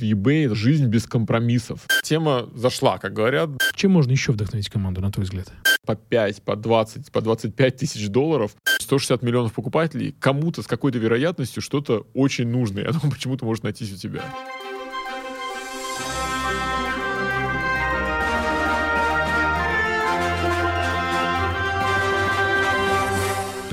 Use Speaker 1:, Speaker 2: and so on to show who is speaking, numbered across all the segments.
Speaker 1: eBay — это жизнь без компромиссов. Тема зашла, как говорят.
Speaker 2: Чем можно еще вдохновить команду, на твой взгляд?
Speaker 1: По 5, по 20, по 25 тысяч долларов, 160 миллионов покупателей, кому-то с какой-то вероятностью что-то очень нужное. Оно почему-то может найтись у тебя.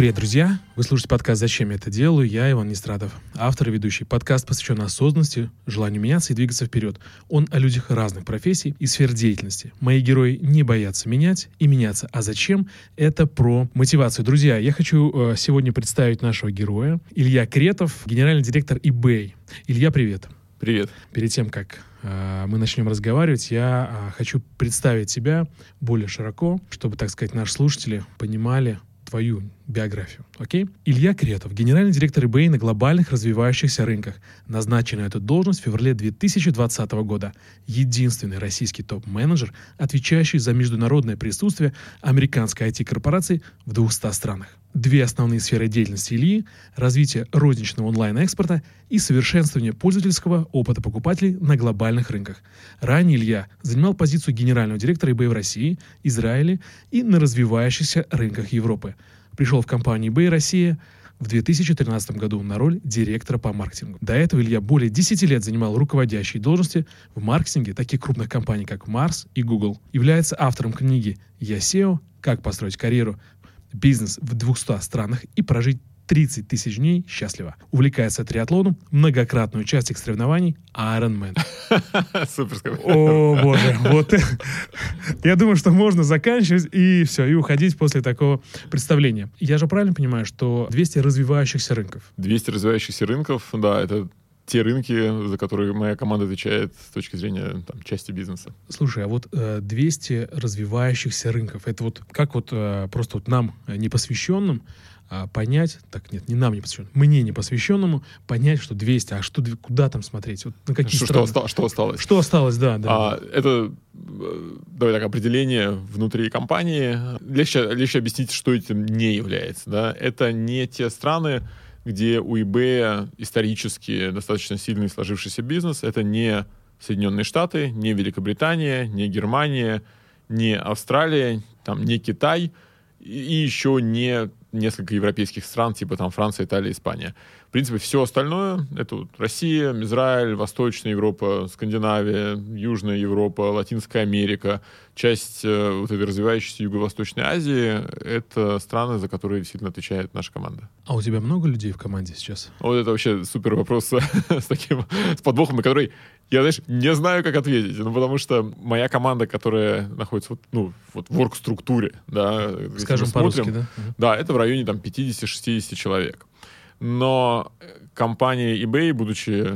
Speaker 2: Привет, друзья! Вы слушаете подкаст «Зачем я это делаю?» Я Иван Нестрадов, автор и ведущий. Подкаст посвящен осознанности, желанию меняться и двигаться вперед. Он о людях разных профессий и сфер деятельности. Мои герои не боятся менять и меняться. А зачем? Это про мотивацию. Друзья, я хочу э, сегодня представить нашего героя. Илья Кретов, генеральный директор eBay. Илья, привет!
Speaker 1: Привет.
Speaker 2: Перед тем, как э, мы начнем разговаривать, я э, хочу представить тебя более широко, чтобы, так сказать, наши слушатели понимали, твою биографию, окей? Илья Кретов, генеральный директор eBay на глобальных развивающихся рынках, назначен на эту должность в феврале 2020 года. Единственный российский топ-менеджер, отвечающий за международное присутствие американской IT-корпорации в 200 странах. Две основные сферы деятельности Ильи – развитие розничного онлайн-экспорта и совершенствование пользовательского опыта покупателей на глобальных рынках. Ранее Илья занимал позицию генерального директора eBay в России, Израиле и на развивающихся рынках Европы. Пришел в компанию eBay Россия в 2013 году на роль директора по маркетингу. До этого Илья более 10 лет занимал руководящие должности в маркетинге таких крупных компаний, как Mars и Google. Является автором книги «Я SEO. Как построить карьеру бизнес в 200 странах и прожить 30 тысяч дней счастливо. Увлекается триатлоном, многократный участник соревнований Ironman.
Speaker 1: Супер.
Speaker 2: О, боже. Вот. Я думаю, что можно заканчивать и все, и уходить после такого представления. Я же правильно понимаю, что 200 развивающихся рынков?
Speaker 1: 200 развивающихся рынков, да, это те рынки, за которые моя команда отвечает с точки зрения там, части бизнеса.
Speaker 2: Слушай, а вот э, 200 развивающихся рынков, это вот как вот э, просто вот нам, э, непосвященным, э, понять, так нет, не нам не посвященным, мне непосвященному, понять, что 200, а что, куда там смотреть, вот на какие
Speaker 1: что,
Speaker 2: страны?
Speaker 1: что, что осталось?
Speaker 2: Что осталось, да, да.
Speaker 1: А, это, э, давай так, определение внутри компании. Легче, легче объяснить, что этим не является. Да? Это не те страны, где у eBay исторически достаточно сильный сложившийся бизнес. Это не Соединенные Штаты, не Великобритания, не Германия, не Австралия, там, не Китай и, еще не несколько европейских стран, типа там Франция, Италия, Испания. В принципе, все остальное — это вот Россия, Израиль, Восточная Европа, Скандинавия, Южная Европа, Латинская Америка, часть э, вот этой развивающейся Юго-Восточной Азии — это страны, за которые действительно отвечает наша команда.
Speaker 2: А у тебя много людей в команде сейчас?
Speaker 1: Вот это вообще супер вопрос с таким, с подвохом, на который я, знаешь, не знаю, как ответить. Ну, потому что моя команда, которая находится вот, ну, вот в орг-структуре, да,
Speaker 2: Скажем по-русски, да?
Speaker 1: Да, это в районе там 50-60 человек. Но компания eBay, будучи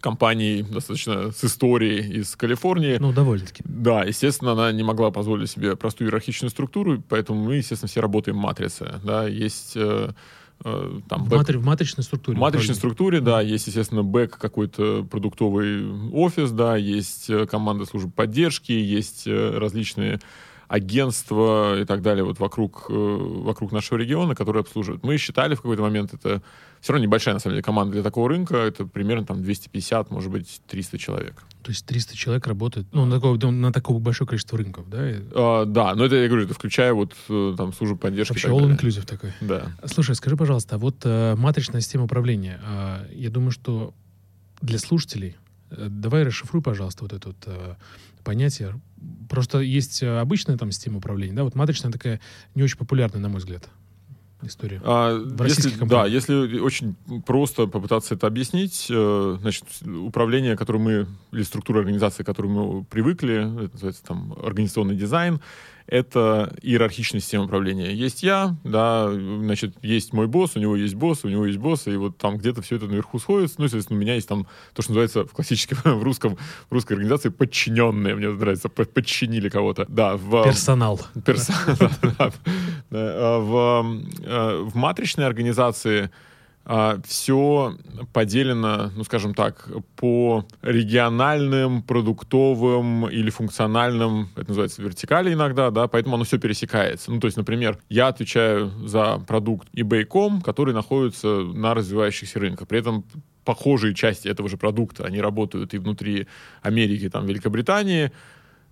Speaker 1: компанией достаточно с историей из Калифорнии.
Speaker 2: Ну, довольно-таки.
Speaker 1: Да, естественно, она не могла позволить себе простую иерархичную структуру, поэтому мы, естественно, все работаем в матрице. Да, есть э, э, там,
Speaker 2: В,
Speaker 1: бэк-
Speaker 2: матри- в матричной структуре.
Speaker 1: в матричной
Speaker 2: правильно.
Speaker 1: структуре, да, есть, естественно, бэк какой-то продуктовый офис, да, есть э, команда служб поддержки, есть э, различные агентства и так далее вот вокруг, э, вокруг нашего региона, которые обслуживают. Мы считали в какой-то момент, это все равно небольшая, на самом деле, команда для такого рынка, это примерно там 250, может быть, 300 человек.
Speaker 2: То есть 300 человек работает ну, на, такое, на такое большое количество рынков, да?
Speaker 1: А, да, но это, я говорю, это включая вот э, там службу поддержки.
Speaker 2: Вообще
Speaker 1: так
Speaker 2: all
Speaker 1: далее.
Speaker 2: inclusive такой.
Speaker 1: Да.
Speaker 2: Слушай, скажи, пожалуйста, а вот э, матричная система управления, э, я думаю, что для слушателей, э, давай расшифруй, пожалуйста, вот это вот э, понятие. Просто есть обычная там система управления, да, вот матричная такая не очень популярная, на мой взгляд, история.
Speaker 1: А,
Speaker 2: В
Speaker 1: если, да, если очень просто попытаться это объяснить, э, значит, управление, которое мы, или структура организации, к которой мы привыкли, это называется там организационный дизайн, это иерархичная система управления. Есть я, да, значит, есть мой босс, у него есть босс, у него есть босс, и вот там где-то все это наверху сходится. Ну, естественно, у меня есть там то, что называется в классическом, в русском, в русской организации подчиненные. Мне нравится, под- подчинили кого-то. Да, в,
Speaker 2: Персонал.
Speaker 1: Перса- да, В э, в матричной организации все поделено, ну, скажем так, по региональным, продуктовым или функциональным, это называется вертикали иногда, да, поэтому оно все пересекается. Ну, то есть, например, я отвечаю за продукт eBay.com, который находится на развивающихся рынках. При этом похожие части этого же продукта, они работают и внутри Америки, там, Великобритании,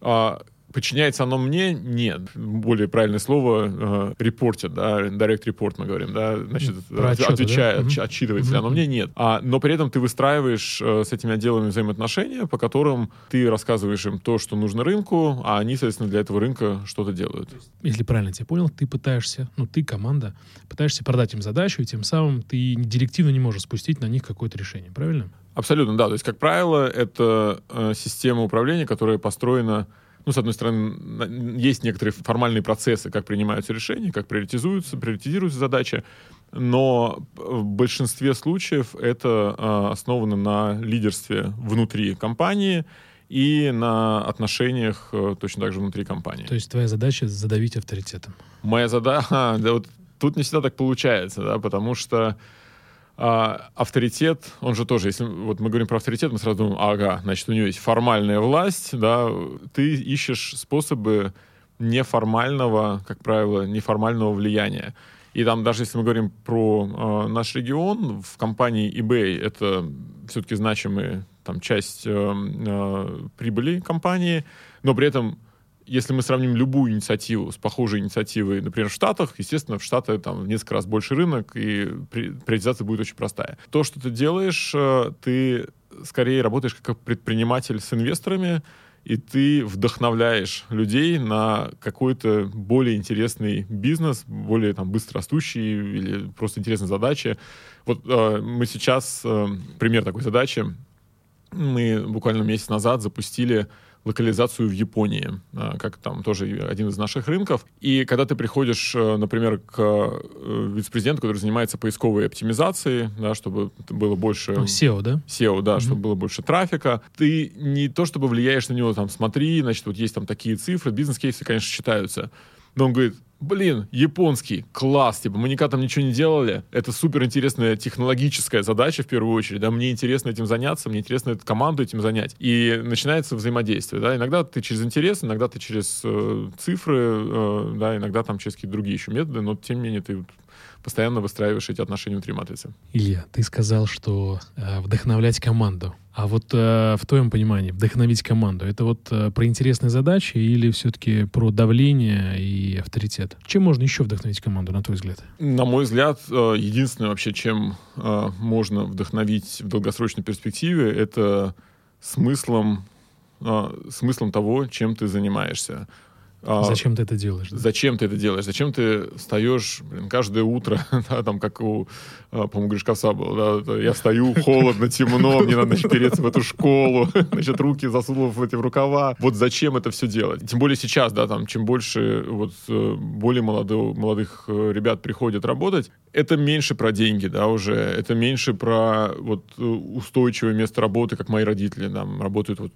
Speaker 1: а, Подчиняется оно мне? Нет. Более правильное слово э, репортит, да, direct report мы говорим, да, значит,
Speaker 2: Про отчеты,
Speaker 1: отвечает,
Speaker 2: да?
Speaker 1: отчитывается
Speaker 2: Мгм.
Speaker 1: оно мне? Нет. А, но при этом ты выстраиваешь э, с этими отделами взаимоотношения, по которым ты рассказываешь им то, что нужно рынку, а они, соответственно, для этого рынка что-то делают.
Speaker 2: Если правильно тебя понял, ты пытаешься, ну ты команда, пытаешься продать им задачу, и тем самым ты директивно не можешь спустить на них какое-то решение, правильно?
Speaker 1: Абсолютно, да. То есть, как правило, это э, система управления, которая построена, ну, с одной стороны, есть некоторые формальные процессы, как принимаются решения, как приоритизуются, приоритизируются задачи, но в большинстве случаев это э, основано на лидерстве внутри компании и на отношениях э, точно так же внутри компании.
Speaker 2: То есть твоя задача задавить авторитетом.
Speaker 1: Моя задача, да, вот тут не всегда так получается, да, потому что а, авторитет, он же тоже, если вот мы говорим про авторитет, мы сразу думаем, ага, значит, у него есть формальная власть, да, ты ищешь способы неформального, как правило, неформального влияния. И там даже если мы говорим про э, наш регион, в компании eBay это все-таки значимая там часть э, э, прибыли компании, но при этом если мы сравним любую инициативу с похожей инициативой, например, в Штатах, естественно, в Штатах там в несколько раз больше рынок, и при- приоритизация будет очень простая. То, что ты делаешь, э, ты скорее работаешь как предприниматель с инвесторами, и ты вдохновляешь людей на какой-то более интересный бизнес, более там быстро растущий или просто интересные задачи. Вот э, мы сейчас, э, пример такой задачи, мы буквально месяц назад запустили локализацию в Японии, а, как там тоже один из наших рынков. И когда ты приходишь, э, например, к э, вице-президенту, который занимается поисковой оптимизацией, да, чтобы было больше...
Speaker 2: Ну, SEO, да?
Speaker 1: SEO, да,
Speaker 2: Мгм.
Speaker 1: чтобы было больше трафика. Ты не то чтобы влияешь на него, там, смотри, значит, вот есть там такие цифры, бизнес-кейсы, конечно, считаются. Но он говорит, блин, японский, класс, типа, мы никогда там ничего не делали, это супер интересная технологическая задача в первую очередь, да, мне интересно этим заняться, мне интересно эту команду этим занять. И начинается взаимодействие, да, иногда ты через интерес, иногда ты через э, цифры, э, да, иногда там через какие-то другие еще методы, но тем не менее ты постоянно выстраиваешь эти отношения внутри матрицы.
Speaker 2: Илья, ты сказал, что э, вдохновлять команду. А вот э, в твоем понимании вдохновить команду, это вот э, про интересные задачи или все-таки про давление и авторитет? Чем можно еще вдохновить команду, на твой взгляд?
Speaker 1: На мой взгляд, э, единственное вообще, чем э, можно вдохновить в долгосрочной перспективе, это смыслом, э, смыслом того, чем ты занимаешься. А,
Speaker 2: Зачем ты это делаешь? да?
Speaker 1: Зачем ты это делаешь? Зачем ты встаешь блин, каждое утро, да, там, как у, а, по-моему, Гришковца был, да, я встаю, холодно, темно, мне надо, значит, переться в эту школу, значит, руки засунув в эти в рукава. Вот зачем это все делать? Тем более сейчас, да, там, чем больше вот э, более молодых, молодых э, ребят приходят работать, это меньше про деньги, да, уже, это меньше про вот э, устойчивое место работы, как мои родители, там, работают вот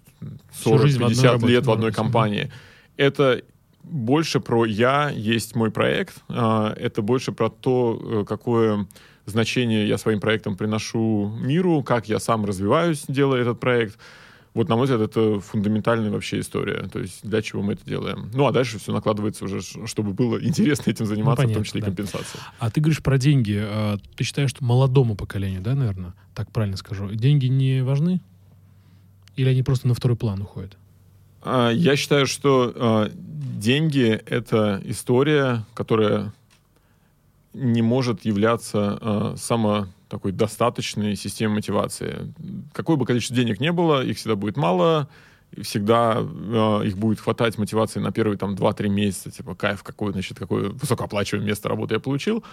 Speaker 2: Всю жизнь в одной
Speaker 1: 40-50
Speaker 2: работе,
Speaker 1: лет в
Speaker 2: да,
Speaker 1: одной компании. Это больше про я, есть мой проект. а, Это больше про то, э, какое значение я своим проектом приношу миру, как я сам развиваюсь, делая этот проект. Вот, на мой взгляд, это фундаментальная вообще история. То есть для чего мы это делаем. Ну, а дальше все накладывается уже, чтобы было интересно этим заниматься, в
Speaker 2: понятно,
Speaker 1: том числе и
Speaker 2: да.
Speaker 1: компенсация.
Speaker 2: А ты говоришь про деньги. а Ты считаешь, что молодому поколению, да, наверное, так правильно скажу, деньги не важны? Или они просто на второй план уходят?
Speaker 1: А, Я считаю, что а, деньги — это история, которая не может являться а, само такой достаточной системой мотивации. Какое бы количество денег не было, их всегда будет мало, всегда а, их будет хватать мотивации на первые там 2-3 месяца, типа кайф, какое, значит, какое высокооплачиваемое место работы я получил,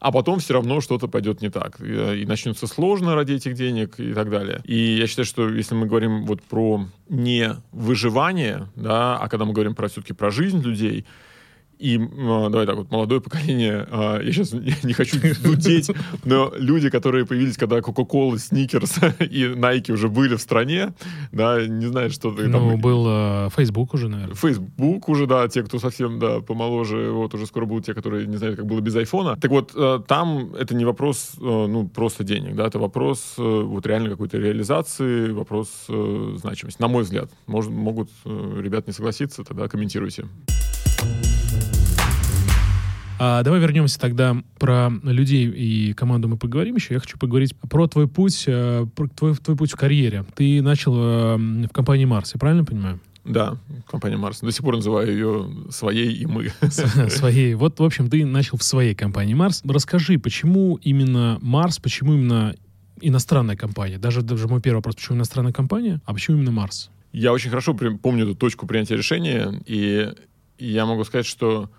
Speaker 1: а потом все равно что-то пойдет не так. И, и начнется сложно ради этих денег и так далее. И я считаю, что если мы говорим вот про не выживание, да, а когда мы говорим про все-таки про жизнь людей, и, э, давай так вот, молодое поколение, э, я сейчас не хочу дудеть, но люди, которые появились, когда Coca-Cola, Snickers и Nike уже были в стране, да, не знаю, что ты
Speaker 2: Ну,
Speaker 1: там...
Speaker 2: был э, Facebook уже, наверное.
Speaker 1: Facebook уже, да, те, кто совсем, да, помоложе, вот уже скоро будут те, которые не знают, как было без айфона. Так вот, э, там это не вопрос, э, ну, просто денег, да, это вопрос э, вот реально какой-то реализации, вопрос э, значимости, на мой взгляд. Может, могут э, ребят не согласиться, тогда комментируйте.
Speaker 2: А, давай вернемся тогда про людей и команду мы поговорим еще. Я хочу поговорить про твой путь, э, про твой, твой путь в карьере. Ты начал э, в компании Марс, я правильно понимаю?
Speaker 1: Да, компания Марс. До сих пор называю ее своей и мы.
Speaker 2: Своей. Вот, в общем, ты начал в своей компании Марс. Расскажи, почему именно Марс, почему именно иностранная компания? Даже, даже мой первый вопрос, почему иностранная компания, а почему именно Марс?
Speaker 1: Я очень хорошо помню эту точку принятия решения, и я могу сказать, что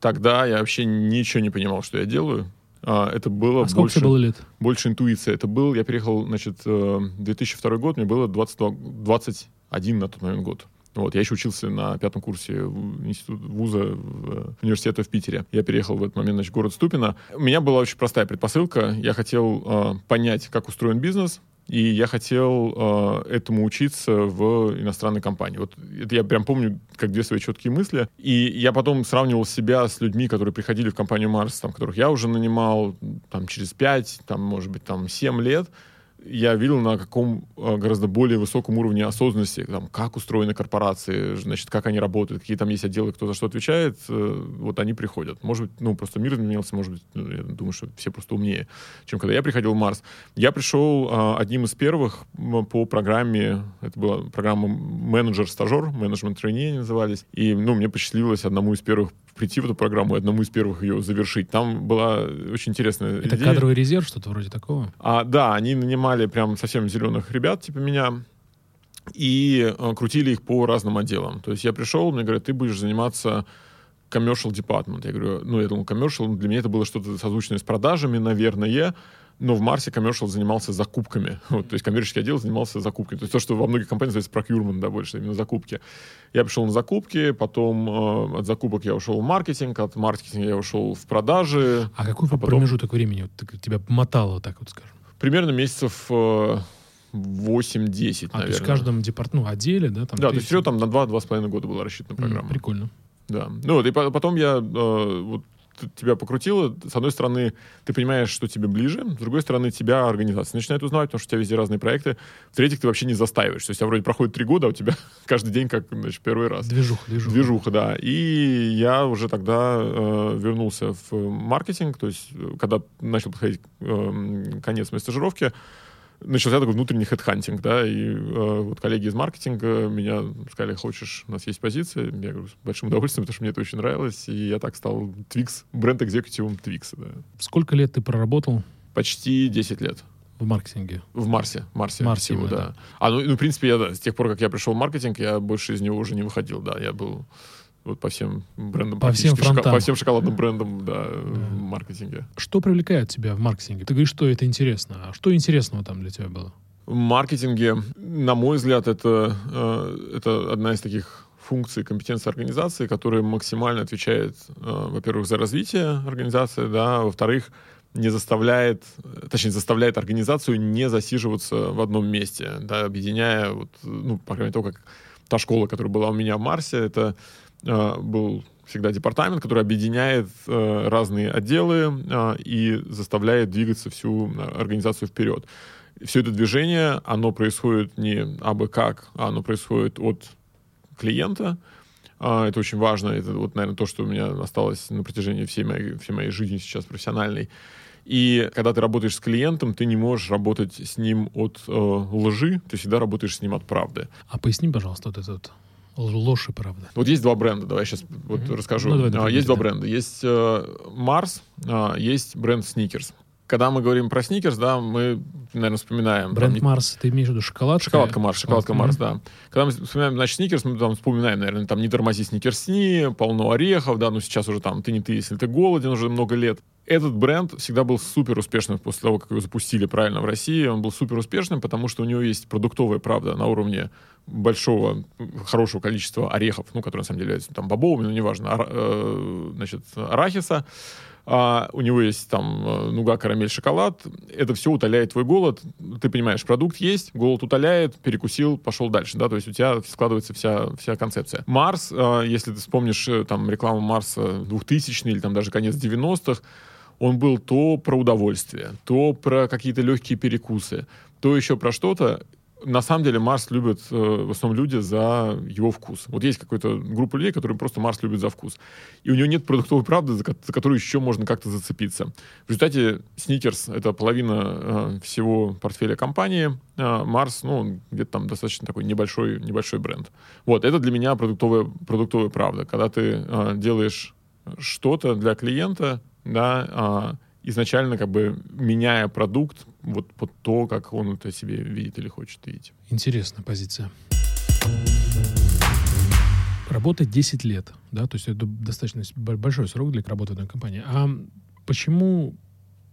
Speaker 1: тогда я вообще ничего не понимал, что я делаю. А, это было
Speaker 2: а
Speaker 1: больше,
Speaker 2: было лет?
Speaker 1: больше интуиция. Это был, я приехал, значит, 2002 э, год, мне было 22, 21 на тот момент год. Вот, я еще учился на пятом курсе института вуза в, университета в Питере. Я переехал в этот момент, значит, в город Ступино. У меня была очень простая предпосылка. Я хотел э, понять, как устроен бизнес, и я хотел э, этому учиться в иностранной компании. Вот это я прям помню, как две свои четкие мысли. И я потом сравнивал себя с людьми, которые приходили в компанию Марс, там, которых я уже нанимал там, через пять, там, может быть, там, семь лет я видел на каком э, гораздо более высоком уровне осознанности, там, как устроены корпорации, значит, как они работают, какие там есть отделы, кто за что отвечает, э, вот они приходят. Может быть, ну, просто мир изменился, может быть, ну, я думаю, что все просто умнее, чем когда я приходил в Марс. Я пришел а, одним из первых по программе, это была программа менеджер-стажер, менеджмент-трейни назывались, и, ну, мне посчастливилось одному из первых прийти в эту программу и одному из первых ее завершить. Там была очень интересная
Speaker 2: Это
Speaker 1: идея.
Speaker 2: кадровый резерв, что-то вроде такого?
Speaker 1: А, да, они нанимали прям совсем зеленых ребят, типа меня, и э, крутили их по разным отделам. То есть я пришел, мне говорят, ты будешь заниматься commercial department. Я говорю, ну, я думал, commercial, для меня это было что-то созвучное с продажами, наверное, но в Марсе коммершал занимался закупками. Вот, то есть коммерческий отдел занимался закупками. То есть то, что во многих компаниях называется procurement, да, больше, именно закупки. Я пришел на закупки, потом э, от закупок я ушел в маркетинг, от маркетинга я ушел в продажи.
Speaker 2: А какой а потом... промежуток времени вот, тебя мотало, так вот скажем?
Speaker 1: Примерно месяцев... Э, 8-10, а, наверное.
Speaker 2: то есть в каждом департ... ну, отделе, да?
Speaker 1: Там да, то есть всего там на 2-2,5 года была рассчитана программа.
Speaker 2: Mm, прикольно.
Speaker 1: Да. Ну вот, и потом я э, вот тебя покрутило, с одной стороны, ты понимаешь, что тебе ближе, с другой стороны, тебя организация начинает узнавать, потому что у тебя везде разные проекты. В-третьих, ты вообще не застаиваешь. То есть, у тебя вроде проходит три года, а у тебя каждый день как, значит, первый раз.
Speaker 2: Движуха, движуха.
Speaker 1: Движуха, да. И я уже тогда э, вернулся в маркетинг, то есть, когда начал подходить э, конец моей стажировки, начался такой внутренний хедхантинг, да, и э, вот коллеги из маркетинга меня сказали, хочешь, у нас есть позиция, я говорю, с большим удовольствием, потому что мне это очень нравилось, и я так стал Twix, бренд-экзекутивом Twix, да.
Speaker 2: Сколько лет ты проработал?
Speaker 1: Почти 10 лет.
Speaker 2: В маркетинге?
Speaker 1: В Марсе. Марсе,
Speaker 2: Марсе всего,
Speaker 1: да. да. А, ну, ну, в принципе, я, да, с тех пор, как я пришел в маркетинг, я больше из него уже не выходил, да, я был вот по всем брендам.
Speaker 2: По всем фронтам.
Speaker 1: По всем шоколадным брендам, да, да, в маркетинге.
Speaker 2: Что привлекает тебя в маркетинге? Ты говоришь, что это интересно. А что интересного там для тебя было?
Speaker 1: В маркетинге, на мой взгляд, это, э, это одна из таких функций компетенции организации, которая максимально отвечает, э, во-первых, за развитие организации, да, во-вторых, не заставляет, точнее, заставляет организацию не засиживаться в одном месте, да, объединяя, вот, ну, по крайней мере, то, как та школа, которая была у меня в Марсе, это э, был всегда департамент, который объединяет э, разные отделы э, и заставляет двигаться всю организацию вперед. Все это движение, оно происходит не абы как, а оно происходит от клиента. Это очень важно. Это вот, наверное, то, что у меня осталось на протяжении всей моей, всей моей жизни сейчас профессиональной. И когда ты работаешь с клиентом, ты не можешь работать с ним от э, лжи, ты всегда работаешь с ним от правды.
Speaker 2: А поясни, пожалуйста, вот этот ложь и правда.
Speaker 1: Вот есть два бренда, давай я сейчас mm-hmm. вот расскажу. Ну, давай, давай, есть да. два бренда. Есть э, Mars, э, есть бренд Sneakers. Когда мы говорим про Sneakers, да, мы, наверное, вспоминаем...
Speaker 2: Бренд там, Марс, ты имеешь в виду шоколадка?
Speaker 1: Шоколадка Марс, шоколадка Марс, да. Когда мы вспоминаем, значит, Sneakers, мы там вспоминаем, наверное, там не тормози сникерсни, полно орехов, да, ну сейчас уже там ты не ты, если ты голоден уже много лет этот бренд всегда был супер успешным после того, как его запустили правильно в России. Он был супер успешным, потому что у него есть продуктовая правда на уровне большого, хорошего количества орехов, ну, которые на самом деле являются там бобовыми, но неважно, ар, э, значит, арахиса. А, у него есть там э, нуга, карамель, шоколад. Это все утоляет твой голод. Ты понимаешь, продукт есть, голод утоляет, перекусил, пошел дальше, да, то есть у тебя складывается вся, вся концепция. Марс, э, если ты вспомнишь э, там рекламу Марса 2000 или там даже конец 90-х, он был то про удовольствие, то про какие-то легкие перекусы, то еще про что-то. На самом деле Марс любят э, в основном люди за его вкус. Вот есть какая-то группа людей, которые просто Марс любят за вкус. И у него нет продуктовой правды, за, за которую еще можно как-то зацепиться. В результате Сникерс — это половина э, всего портфеля компании. Э, Марс, ну, где-то там достаточно такой небольшой, небольшой бренд. Вот, это для меня продуктовая, продуктовая правда. Когда ты э, делаешь что-то для клиента, да, э, изначально как бы меняя продукт вот под то, как он это себе видит или хочет видеть.
Speaker 2: Интересная позиция. Работать 10 лет, да, то есть это достаточно большой срок для работы в одной компании. А почему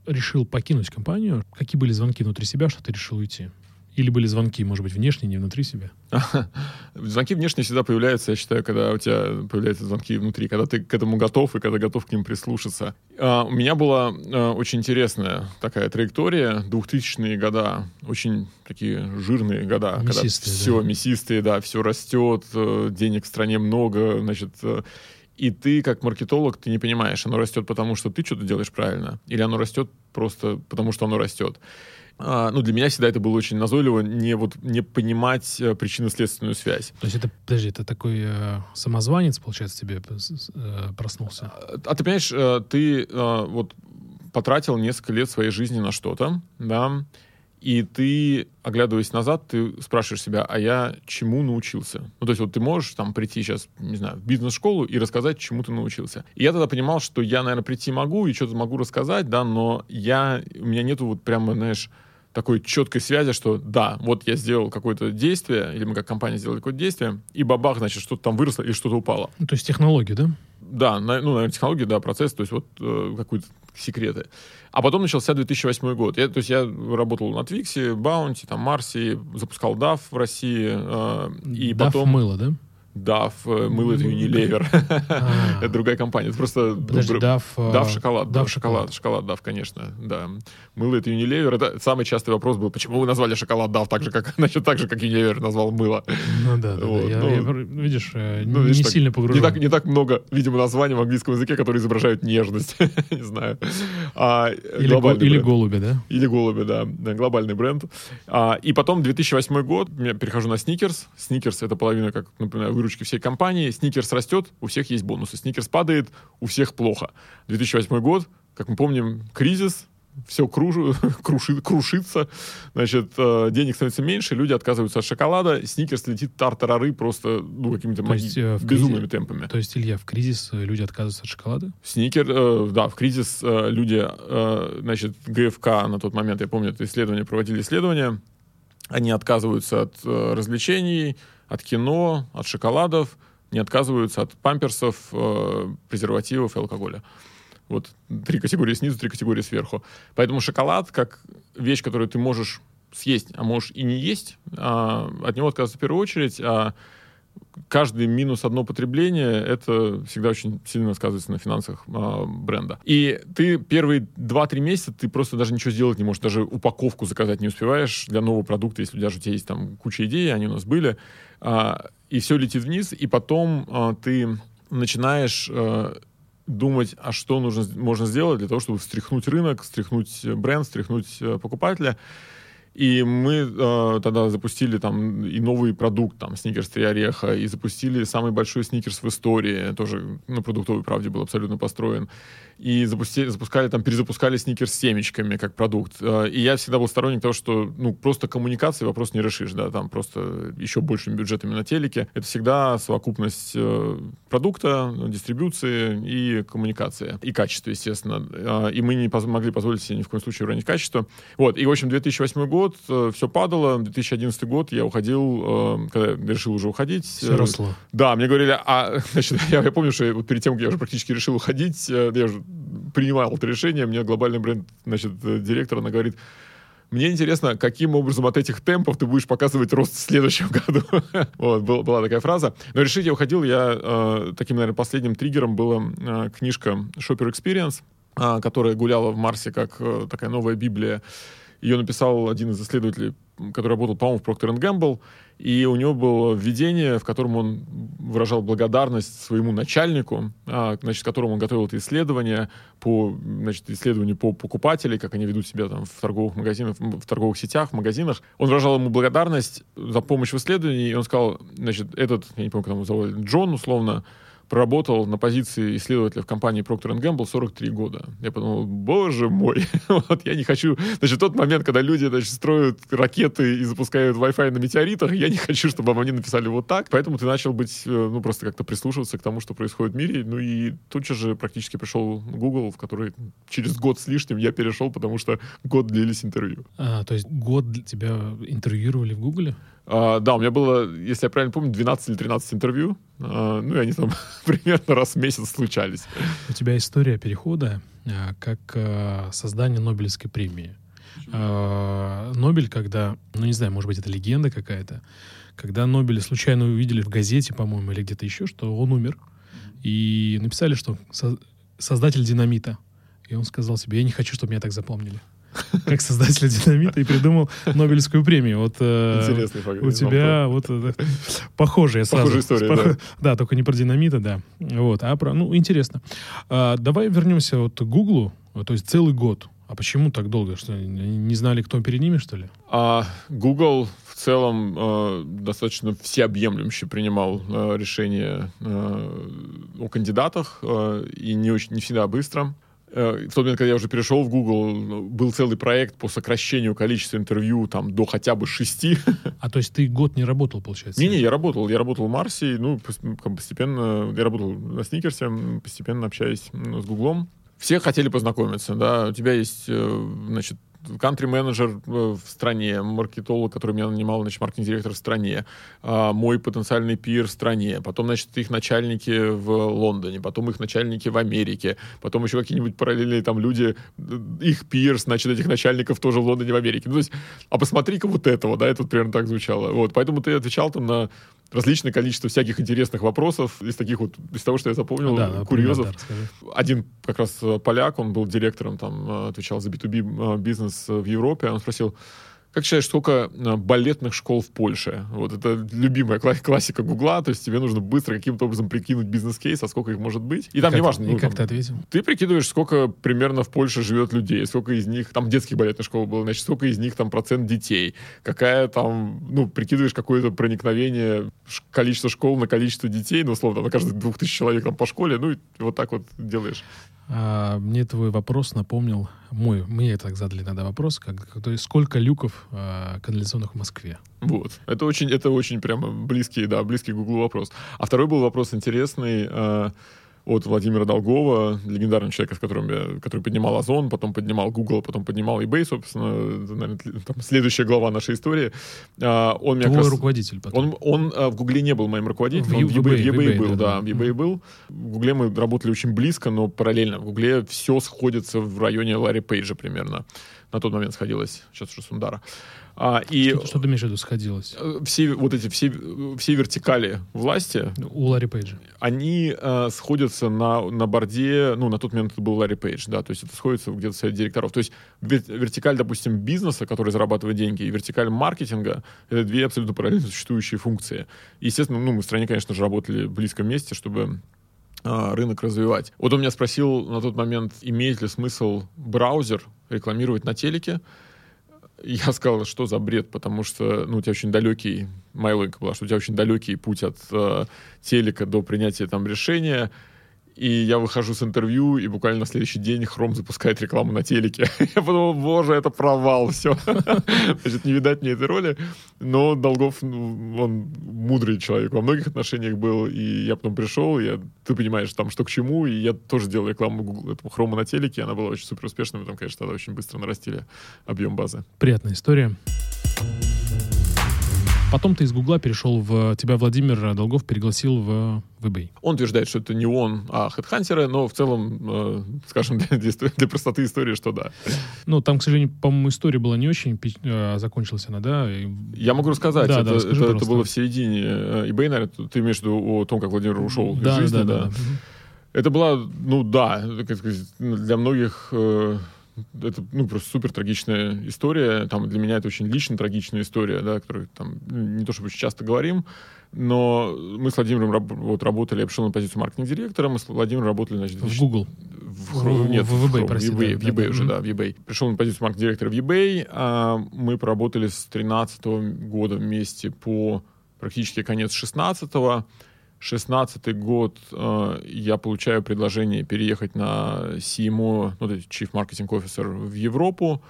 Speaker 2: решил покинуть компанию? Какие были звонки внутри себя, что ты решил уйти? Или были звонки, может быть, внешние, не внутри себя?
Speaker 1: Звонки внешние всегда появляются, я считаю, когда у тебя появляются звонки внутри, когда ты к этому готов и когда готов к ним прислушаться. А, у меня была а, очень интересная такая траектория, 2000-е года, очень такие жирные года, мясистые, когда все да. мясистые, да, все растет, э, денег в стране много, значит, э, и ты, как маркетолог, ты не понимаешь, оно растет потому, что ты что-то делаешь правильно, или оно растет просто потому, что оно растет. А, ну, для меня всегда это было очень назойливо, не, вот, не понимать э, причинно-следственную связь.
Speaker 2: То есть это, подожди, это такой э, самозванец, получается, тебе э, проснулся?
Speaker 1: А, а ты понимаешь, э, ты э, вот потратил несколько лет своей жизни на что-то, да, и ты, оглядываясь назад, ты спрашиваешь себя, а я чему научился? Ну, то есть вот ты можешь там прийти сейчас, не знаю, в бизнес-школу и рассказать, чему ты научился. И я тогда понимал, что я, наверное, прийти могу и что-то могу рассказать, да, но я, у меня нету вот прямо, знаешь, такой четкой связи, что да, вот я сделал какое-то действие, или мы как компания сделали какое-то действие, и бабах, значит, что-то там выросло и что-то упало.
Speaker 2: Ну, то есть технологии, да?
Speaker 1: Да, на, ну, наверное, технологии, да, процесс, то есть вот э, какие-то секреты. А потом начался 2008 год. Я, то есть я работал на Твиксе, Баунти, там, Марсе, запускал DAF в России. Э, и
Speaker 2: DAF
Speaker 1: потом...
Speaker 2: мыло, да?
Speaker 1: DAF, э, мыло это Unilever. А. это другая компания. Это просто...
Speaker 2: Подожди, DAF...
Speaker 1: DAF шоколад. DAF шоколад. Шоколад DAF, конечно, да. Мыло это Unilever. Это самый частый вопрос был, почему вы назвали шоколад DAF так же, как, значит, так же, как Unilever назвал мыло.
Speaker 2: Ну да, да. вот, я, ну, я, видишь, э, ну, не видишь, сильно погружен.
Speaker 1: Не так, не так много, видимо, названий в английском языке, которые изображают нежность. не знаю. А,
Speaker 2: или, го, или голуби, да?
Speaker 1: Или голуби, да. Глобальный бренд. А, и потом 2008 год, я перехожу на Сникерс. Сникерс это половина, как, например, выручки всей компании. Сникерс растет, у всех есть бонусы. Сникерс падает, у всех плохо. 2008 год, как мы помним, кризис, все кружи, круши, крушится, значит, э, денег становится меньше, люди отказываются от шоколада, сникерс летит тартарары просто, ну, какими-то маги... есть, э, безумными кризис... темпами.
Speaker 2: То есть, Илья, в кризис э, люди отказываются от шоколада?
Speaker 1: Сникер, э, да, в кризис э, люди, э, значит, ГФК на тот момент, я помню, это исследование, проводили исследования, они отказываются от э, развлечений, от кино, от шоколадов, не отказываются от памперсов, э, презервативов и алкоголя. Вот три категории снизу, три категории сверху. Поэтому шоколад, как вещь, которую ты можешь съесть, а можешь и не есть, а, от него отказываться в первую очередь, а каждый минус одно потребление, это всегда очень сильно сказывается на финансах э, бренда. И ты первые 2-3 месяца, ты просто даже ничего сделать не можешь, даже упаковку заказать не успеваешь для нового продукта, если даже у тебя есть там куча идей, они у нас были, э, и все летит вниз, и потом э, ты начинаешь э, думать, а что нужно, можно сделать для того, чтобы встряхнуть рынок, встряхнуть бренд, встряхнуть э, покупателя. И мы э, тогда запустили там и новый продукт, там, сникерс 3 ореха, и запустили самый большой сникерс в истории, тоже на продуктовой правде был абсолютно построен и запустили, запускали, там, перезапускали сникерс с семечками как продукт. Э, и я всегда был сторонник того, что, ну, просто коммуникации вопрос не решишь, да, там просто еще большими бюджетами на телеке. Это всегда совокупность э, продукта, дистрибуции и коммуникации. И качество, естественно. Э, и мы не могли позволить себе ни в коем случае уронить качество. Вот, и, в общем, 2008 год, все падало, 2011 год я уходил, когда решил уже уходить.
Speaker 2: Все росло.
Speaker 1: Да, мне говорили, а, значит, я, я помню, что вот перед тем, как я уже практически решил уходить, я уже принимал это решение, мне глобальный бренд, значит, э, директор, она говорит, мне интересно, каким образом от этих темпов ты будешь показывать рост в следующем году. вот, был, была такая фраза. Но решить я уходил, я э, таким, наверное, последним триггером была э, книжка Shopper Experience, которая гуляла в Марсе как такая новая Библия. Ее написал один из исследователей, который работал, по-моему, в Procter Gamble. И у него было введение, в котором он выражал благодарность своему начальнику, а, значит, которому он готовил это исследование по, значит, исследованию по покупателей, как они ведут себя там в торговых магазинах, в торговых сетях, в магазинах. Он выражал ему благодарность за помощь в исследовании, и он сказал, значит, этот, я не помню, как его зовут, Джон, условно, проработал на позиции исследователя в компании Procter Gamble 43 года. Я подумал, боже мой, вот я не хочу... Значит, тот момент, когда люди значит, строят ракеты и запускают Wi-Fi на метеоритах, я не хочу, чтобы они написали вот так. Поэтому ты начал быть, э, ну, просто как-то прислушиваться к тому, что происходит в мире. Ну и тут же практически пришел Google, в который через год с лишним я перешел, потому что год длились интервью.
Speaker 2: А, то есть год тебя интервьюировали в Гугле?
Speaker 1: Uh, да, у меня было, если я правильно помню, 12 или 13 интервью. Uh, ну, и они там примерно раз в месяц случались.
Speaker 2: У тебя история перехода uh, как создание Нобелевской премии. Нобель, когда, ну, не знаю, может быть, это легенда какая-то, когда Нобеля случайно увидели в газете, по-моему, или где-то еще, что он умер, и написали, что создатель динамита. И он сказал себе, я не хочу, чтобы меня так запомнили как создатель динамита и придумал Нобелевскую премию. Вот,
Speaker 1: э, Интересный факт.
Speaker 2: У тебя вот э, похожая сразу.
Speaker 1: Похожая история, пох... да.
Speaker 2: Да, только не про динамита, да. Вот, а про... Ну, интересно. А, давай вернемся вот к Гуглу. То есть целый год. А почему так долго? Что, не знали, кто перед ними, что ли?
Speaker 1: А, Google в целом э, достаточно всеобъемлюще принимал э, решения э, о кандидатах э, и не очень не всегда быстро. Э, в тот момент, когда я уже перешел в Google, был целый проект по сокращению количества интервью там до хотя бы шести.
Speaker 2: А то есть ты год не работал, получается?
Speaker 1: Не-не, я работал. Я работал в Марсе, ну, постепенно, я работал на Сникерсе, постепенно общаясь с Гуглом. Все хотели познакомиться, да. У тебя есть, э, значит, кантри-менеджер э, в стране, маркетолог, который меня нанимал, значит, маркетинг-директор в стране, а, мой потенциальный пир в стране, потом, значит, их начальники в Лондоне, потом их начальники в Америке, потом еще какие-нибудь параллельные там люди, э, их пир, значит, этих начальников тоже в Лондоне, в Америке. Ну, то есть, а посмотри-ка вот этого, да, это вот примерно так звучало. Вот, поэтому ты отвечал там на различное количество всяких интересных вопросов из таких вот, из того, что я запомнил, да, курьезов. Да, Один как раз э, поляк, он был директором, там, отвечал за B2B бизнес в Европе, он спросил, как считаешь, сколько э, балетных школ в Польше? Вот это любимая классика Гугла, то есть тебе нужно быстро каким-то образом прикинуть бизнес-кейс, а сколько их может быть. И там
Speaker 2: как,
Speaker 1: неважно.
Speaker 2: И
Speaker 1: ну,
Speaker 2: как
Speaker 1: там,
Speaker 2: ты ответил?
Speaker 1: Ты прикидываешь, сколько примерно в Польше живет людей, сколько из них, там детских балетных школ было, значит, сколько из них там процент детей, какая там, ну, прикидываешь какое-то проникновение количества школ на количество детей, ну, условно, на каждых двух тысяч человек там по школе, ну, и вот так вот делаешь.
Speaker 2: А, мне твой вопрос напомнил, мой, мне так задали иногда вопрос, как, то есть сколько люков а, канализационных в Москве?
Speaker 1: Вот, это очень, это очень прямо близкий, да, близкий Гуглу вопрос. А второй был вопрос интересный, а, от Владимира Долгова, легендарного человека, с которым я, который поднимал Озон, потом поднимал Google, потом поднимал eBay, собственно, наверное, там, следующая глава нашей истории.
Speaker 2: А, он Твой раз, руководитель
Speaker 1: потом. Он, он а, в Гугле не был моим руководителем, в, он в eBay, eBay, в eBay был, да, да, в eBay был. В Гугле мы работали очень близко, но параллельно. В Гугле все сходится в районе Ларри Пейджа примерно. На тот момент сходилось, сейчас уже Сундара.
Speaker 2: А, и что, что ты имеешь в виду сходилось?
Speaker 1: Э, все вот эти все, все вертикали власти
Speaker 2: у Ларри Пейджа.
Speaker 1: Они э, сходятся на, на борде, ну, на тот момент это был Ларри Пейдж, да, то есть это сходится где-то совет директоров. То есть вертикаль, допустим, бизнеса, который зарабатывает деньги, и вертикаль маркетинга — это две абсолютно параллельно существующие функции. Естественно, ну, мы в стране, конечно же, работали близко вместе, чтобы а, рынок развивать. Вот он меня спросил на тот момент, имеет ли смысл браузер рекламировать на телеке, я сказал, что за бред, потому что ну, у тебя очень далекий, моя логика была, что у тебя очень далекий путь от э, телека до принятия там решения, и я выхожу с интервью, и буквально на следующий день Хром запускает рекламу на телеке. Я подумал, боже, это провал, все. Значит, не видать мне этой роли. Но Долгов, ну, он мудрый человек во многих отношениях был, и я потом пришел, я, ты понимаешь, там что к чему, и я тоже делал рекламу Google, этому Хрома на телеке, она была очень супер успешной, мы там, конечно, тогда очень быстро нарастили объем базы.
Speaker 2: Приятная история. Потом ты из Гугла перешел в... Тебя Владимир Долгов пригласил в, в eBay.
Speaker 1: Он утверждает, что это не он, а хедхантеры, но в целом, э, скажем, для, для простоты истории, что да.
Speaker 2: Ну, там, к сожалению, по-моему, история была не очень, э, закончилась она, да? И...
Speaker 1: Я могу рассказать. Да, это, да, это, это было в середине э, eBay, наверное. Ты имеешь в виду о том, как Владимир ушел да, из жизни, да? да, да. да. Это была, ну да, для многих... Э, это ну, просто супер трагичная история. Там для меня это очень лично трагичная история, да, которую там не то чтобы очень часто говорим, но мы с Владимиром раб, вот, работали, я пришел на позицию маркетинг-директора, мы с Владимиром работали, значит...
Speaker 2: В Google.
Speaker 1: В, в, нет, в, в eBay, простите. В eBay, да, в eBay да, уже, да, в eBay. Пришел на позицию маркетинг-директора в eBay. А мы проработали с 2013 года вместе по практически конец 16 -го. 16 год э, я получаю предложение переехать на CMO, ну, Chief Marketing Officer в Европу.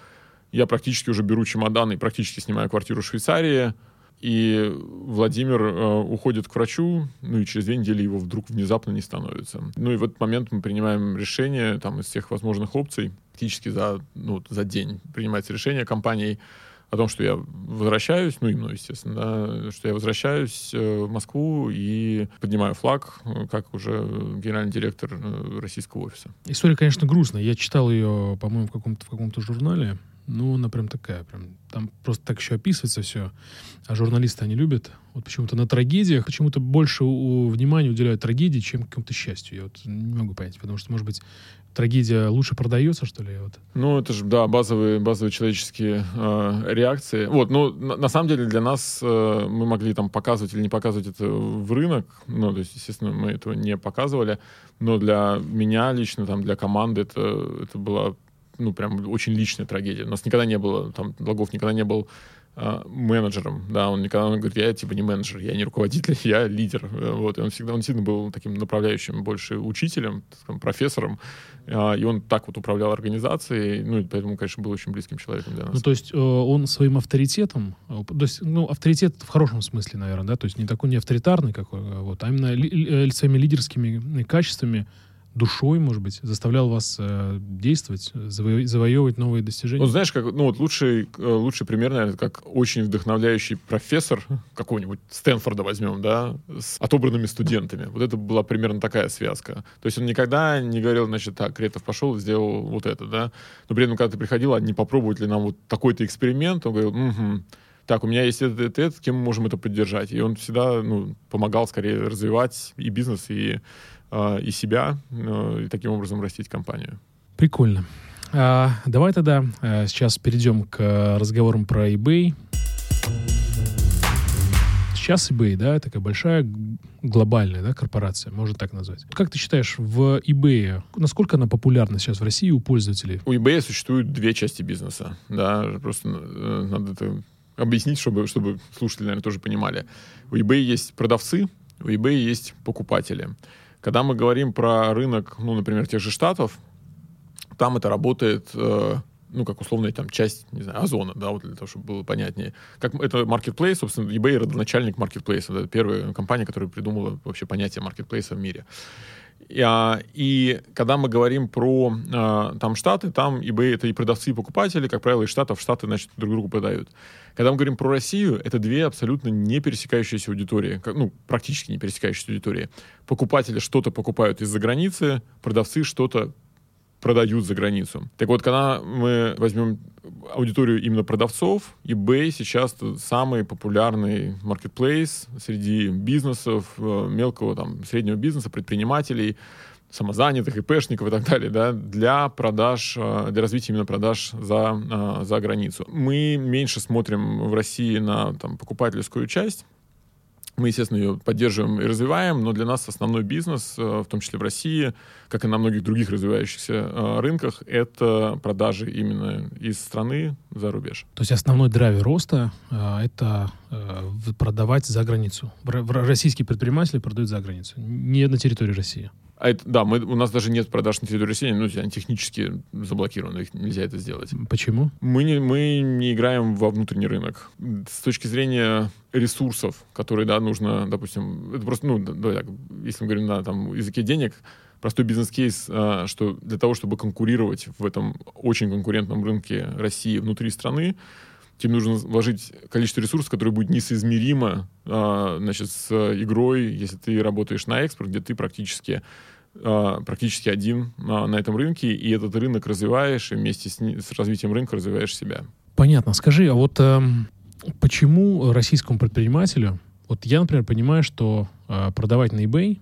Speaker 1: Я практически уже беру чемоданы и практически снимаю квартиру в Швейцарии. И Владимир э, уходит к врачу, ну и через две недели его вдруг внезапно не становится. Ну и в этот момент мы принимаем решение там, из всех возможных опций. Практически за, ну, за день принимается решение компанией о том, что я возвращаюсь, ну и мной, естественно, да, что я возвращаюсь э, в Москву и поднимаю флаг, э, как уже генеральный директор э, российского офиса.
Speaker 2: История, конечно, грустная. Я читал ее, по-моему, в каком-то, в каком-то журнале. Ну, она прям такая, прям, там просто так еще описывается все. А журналисты, они любят. Вот почему-то на трагедиях, почему-то больше у, внимания уделяют трагедии, чем какому-то счастью. Я вот не могу понять, потому что, может быть, трагедия лучше продается, что ли? Вот.
Speaker 1: Ну, это же, да, базовые, базовые человеческие э, реакции. Вот, ну, на, на самом деле для нас э, мы могли там показывать или не показывать это в рынок, ну, то есть, естественно, мы этого не показывали, но для меня лично, там, для команды это, это была ну, прям очень личная трагедия. У нас никогда не было, там, Логов никогда не был э, менеджером, да, он никогда он говорит, я типа не менеджер, я не руководитель, я лидер, вот, и он всегда, он всегда был таким направляющим, больше учителем, скажем, профессором, э, и он так вот управлял организацией, ну, и поэтому, конечно, был очень близким человеком для нас.
Speaker 2: Ну, то есть э, он своим авторитетом, э, то есть, ну, авторитет в хорошем смысле, наверное, да, то есть не такой не авторитарный какой, а вот, а именно ли, своими лидерскими качествами душой, может быть, заставлял вас э, действовать, заво- завоевывать новые достижения?
Speaker 1: Ну, знаешь, как, ну, вот лучший, э, лучший пример, наверное, как очень вдохновляющий профессор какого-нибудь Стэнфорда возьмем, да, с отобранными студентами. Вот это была примерно такая связка. То есть он никогда не говорил, значит, так, Кретов пошел сделал вот это, да. Но при этом, когда ты приходил, а не попробовать ли нам вот такой-то эксперимент, он говорил, угу, так, у меня есть это, это, это, кем мы можем это поддержать? И он всегда ну, помогал скорее развивать и бизнес, и э, и себя, э, и таким образом растить компанию.
Speaker 2: Прикольно. А, давай тогда а, сейчас перейдем к разговорам про eBay. Сейчас eBay, да, такая большая глобальная да, корпорация, можно так назвать. Как ты считаешь, в eBay, насколько она популярна сейчас в России у пользователей?
Speaker 1: У eBay существуют две части бизнеса. Да, просто э, надо это объяснить, чтобы, чтобы слушатели, наверное, тоже понимали. У eBay есть продавцы, у eBay есть покупатели. Когда мы говорим про рынок, ну, например, тех же Штатов, там это работает, э, ну, как условная там часть, не знаю, Озона, да, вот для того, чтобы было понятнее. Как это marketplace, собственно, eBay родоначальник marketplace. Это первая компания, которая придумала вообще понятие marketplace в мире. И, а, и когда мы говорим про а, там штаты, там eBay это и продавцы, и покупатели, как правило, из штатов штаты, значит, друг другу продают. Когда мы говорим про Россию, это две абсолютно не пересекающиеся аудитории, ну, практически не пересекающиеся аудитории. Покупатели что-то покупают из-за границы, продавцы что-то продают за границу. Так вот, когда мы возьмем аудиторию именно продавцов, eBay сейчас самый популярный marketplace среди бизнесов, э, мелкого там, среднего бизнеса, предпринимателей, самозанятых, ИПшников и так далее, да, для продаж, э, для развития именно продаж за, э, за границу. Мы меньше смотрим в России на там, покупательскую часть, мы, естественно, ее поддерживаем и развиваем, но для нас основной бизнес, э, в том числе в России, как и на многих других развивающихся э, рынках, это продажи именно из страны за рубеж.
Speaker 2: То есть основной драйвер роста э, это продавать за границу. Российские предприниматели продают за границу, не на территории России.
Speaker 1: А это, да, мы, у нас даже нет продаж на территории России, ну, они технически заблокированы, их нельзя это сделать.
Speaker 2: Почему?
Speaker 1: Мы не, мы не играем во внутренний рынок. С точки зрения ресурсов, которые, да, нужно, допустим, это просто, ну, да, так, если мы говорим на там, языке денег, простой бизнес-кейс, а, что для того, чтобы конкурировать в этом очень конкурентном рынке России внутри страны, тебе нужно вложить количество ресурсов, которое будет несоизмеримо а, значит, с игрой, если ты работаешь на экспорт, где ты практически а, практически один на этом рынке, и этот рынок развиваешь, и вместе с, с развитием рынка развиваешь себя.
Speaker 2: Понятно. Скажи, а вот э, почему российскому предпринимателю, вот я, например, понимаю, что э, продавать на eBay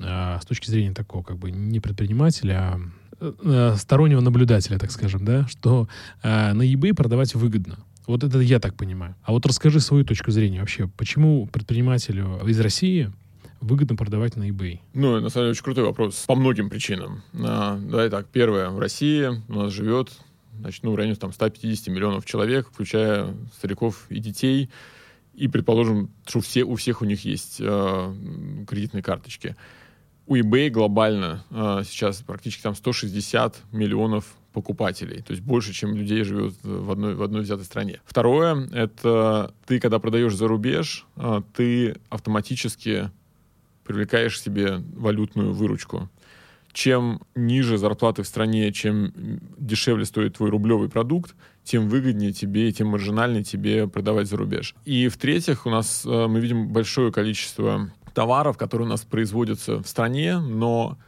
Speaker 2: э, с точки зрения такого как бы не предпринимателя, а э, стороннего наблюдателя, так скажем, да, что э, на eBay продавать выгодно. Вот это я так понимаю. А вот расскажи свою точку зрения вообще. Почему предпринимателю из России выгодно продавать на eBay?
Speaker 1: Ну, на самом деле, очень крутой вопрос. По многим причинам. А, давай так, первое. В России у нас живет значит, ну, в районе там, 150 миллионов человек, включая стариков и детей. И, предположим, что все, у всех у них есть э, кредитные карточки. У eBay глобально э, сейчас практически там 160 миллионов покупателей. То есть больше, чем людей живет в одной, в одной взятой стране. Второе, это ты, когда продаешь за рубеж, э, ты автоматически привлекаешь себе валютную выручку. Чем ниже зарплаты в стране, чем дешевле стоит твой рублевый продукт, тем выгоднее тебе и тем маржинальнее тебе продавать за рубеж. И в-третьих, у нас э, мы видим большое количество товаров, которые у нас производятся в стране, но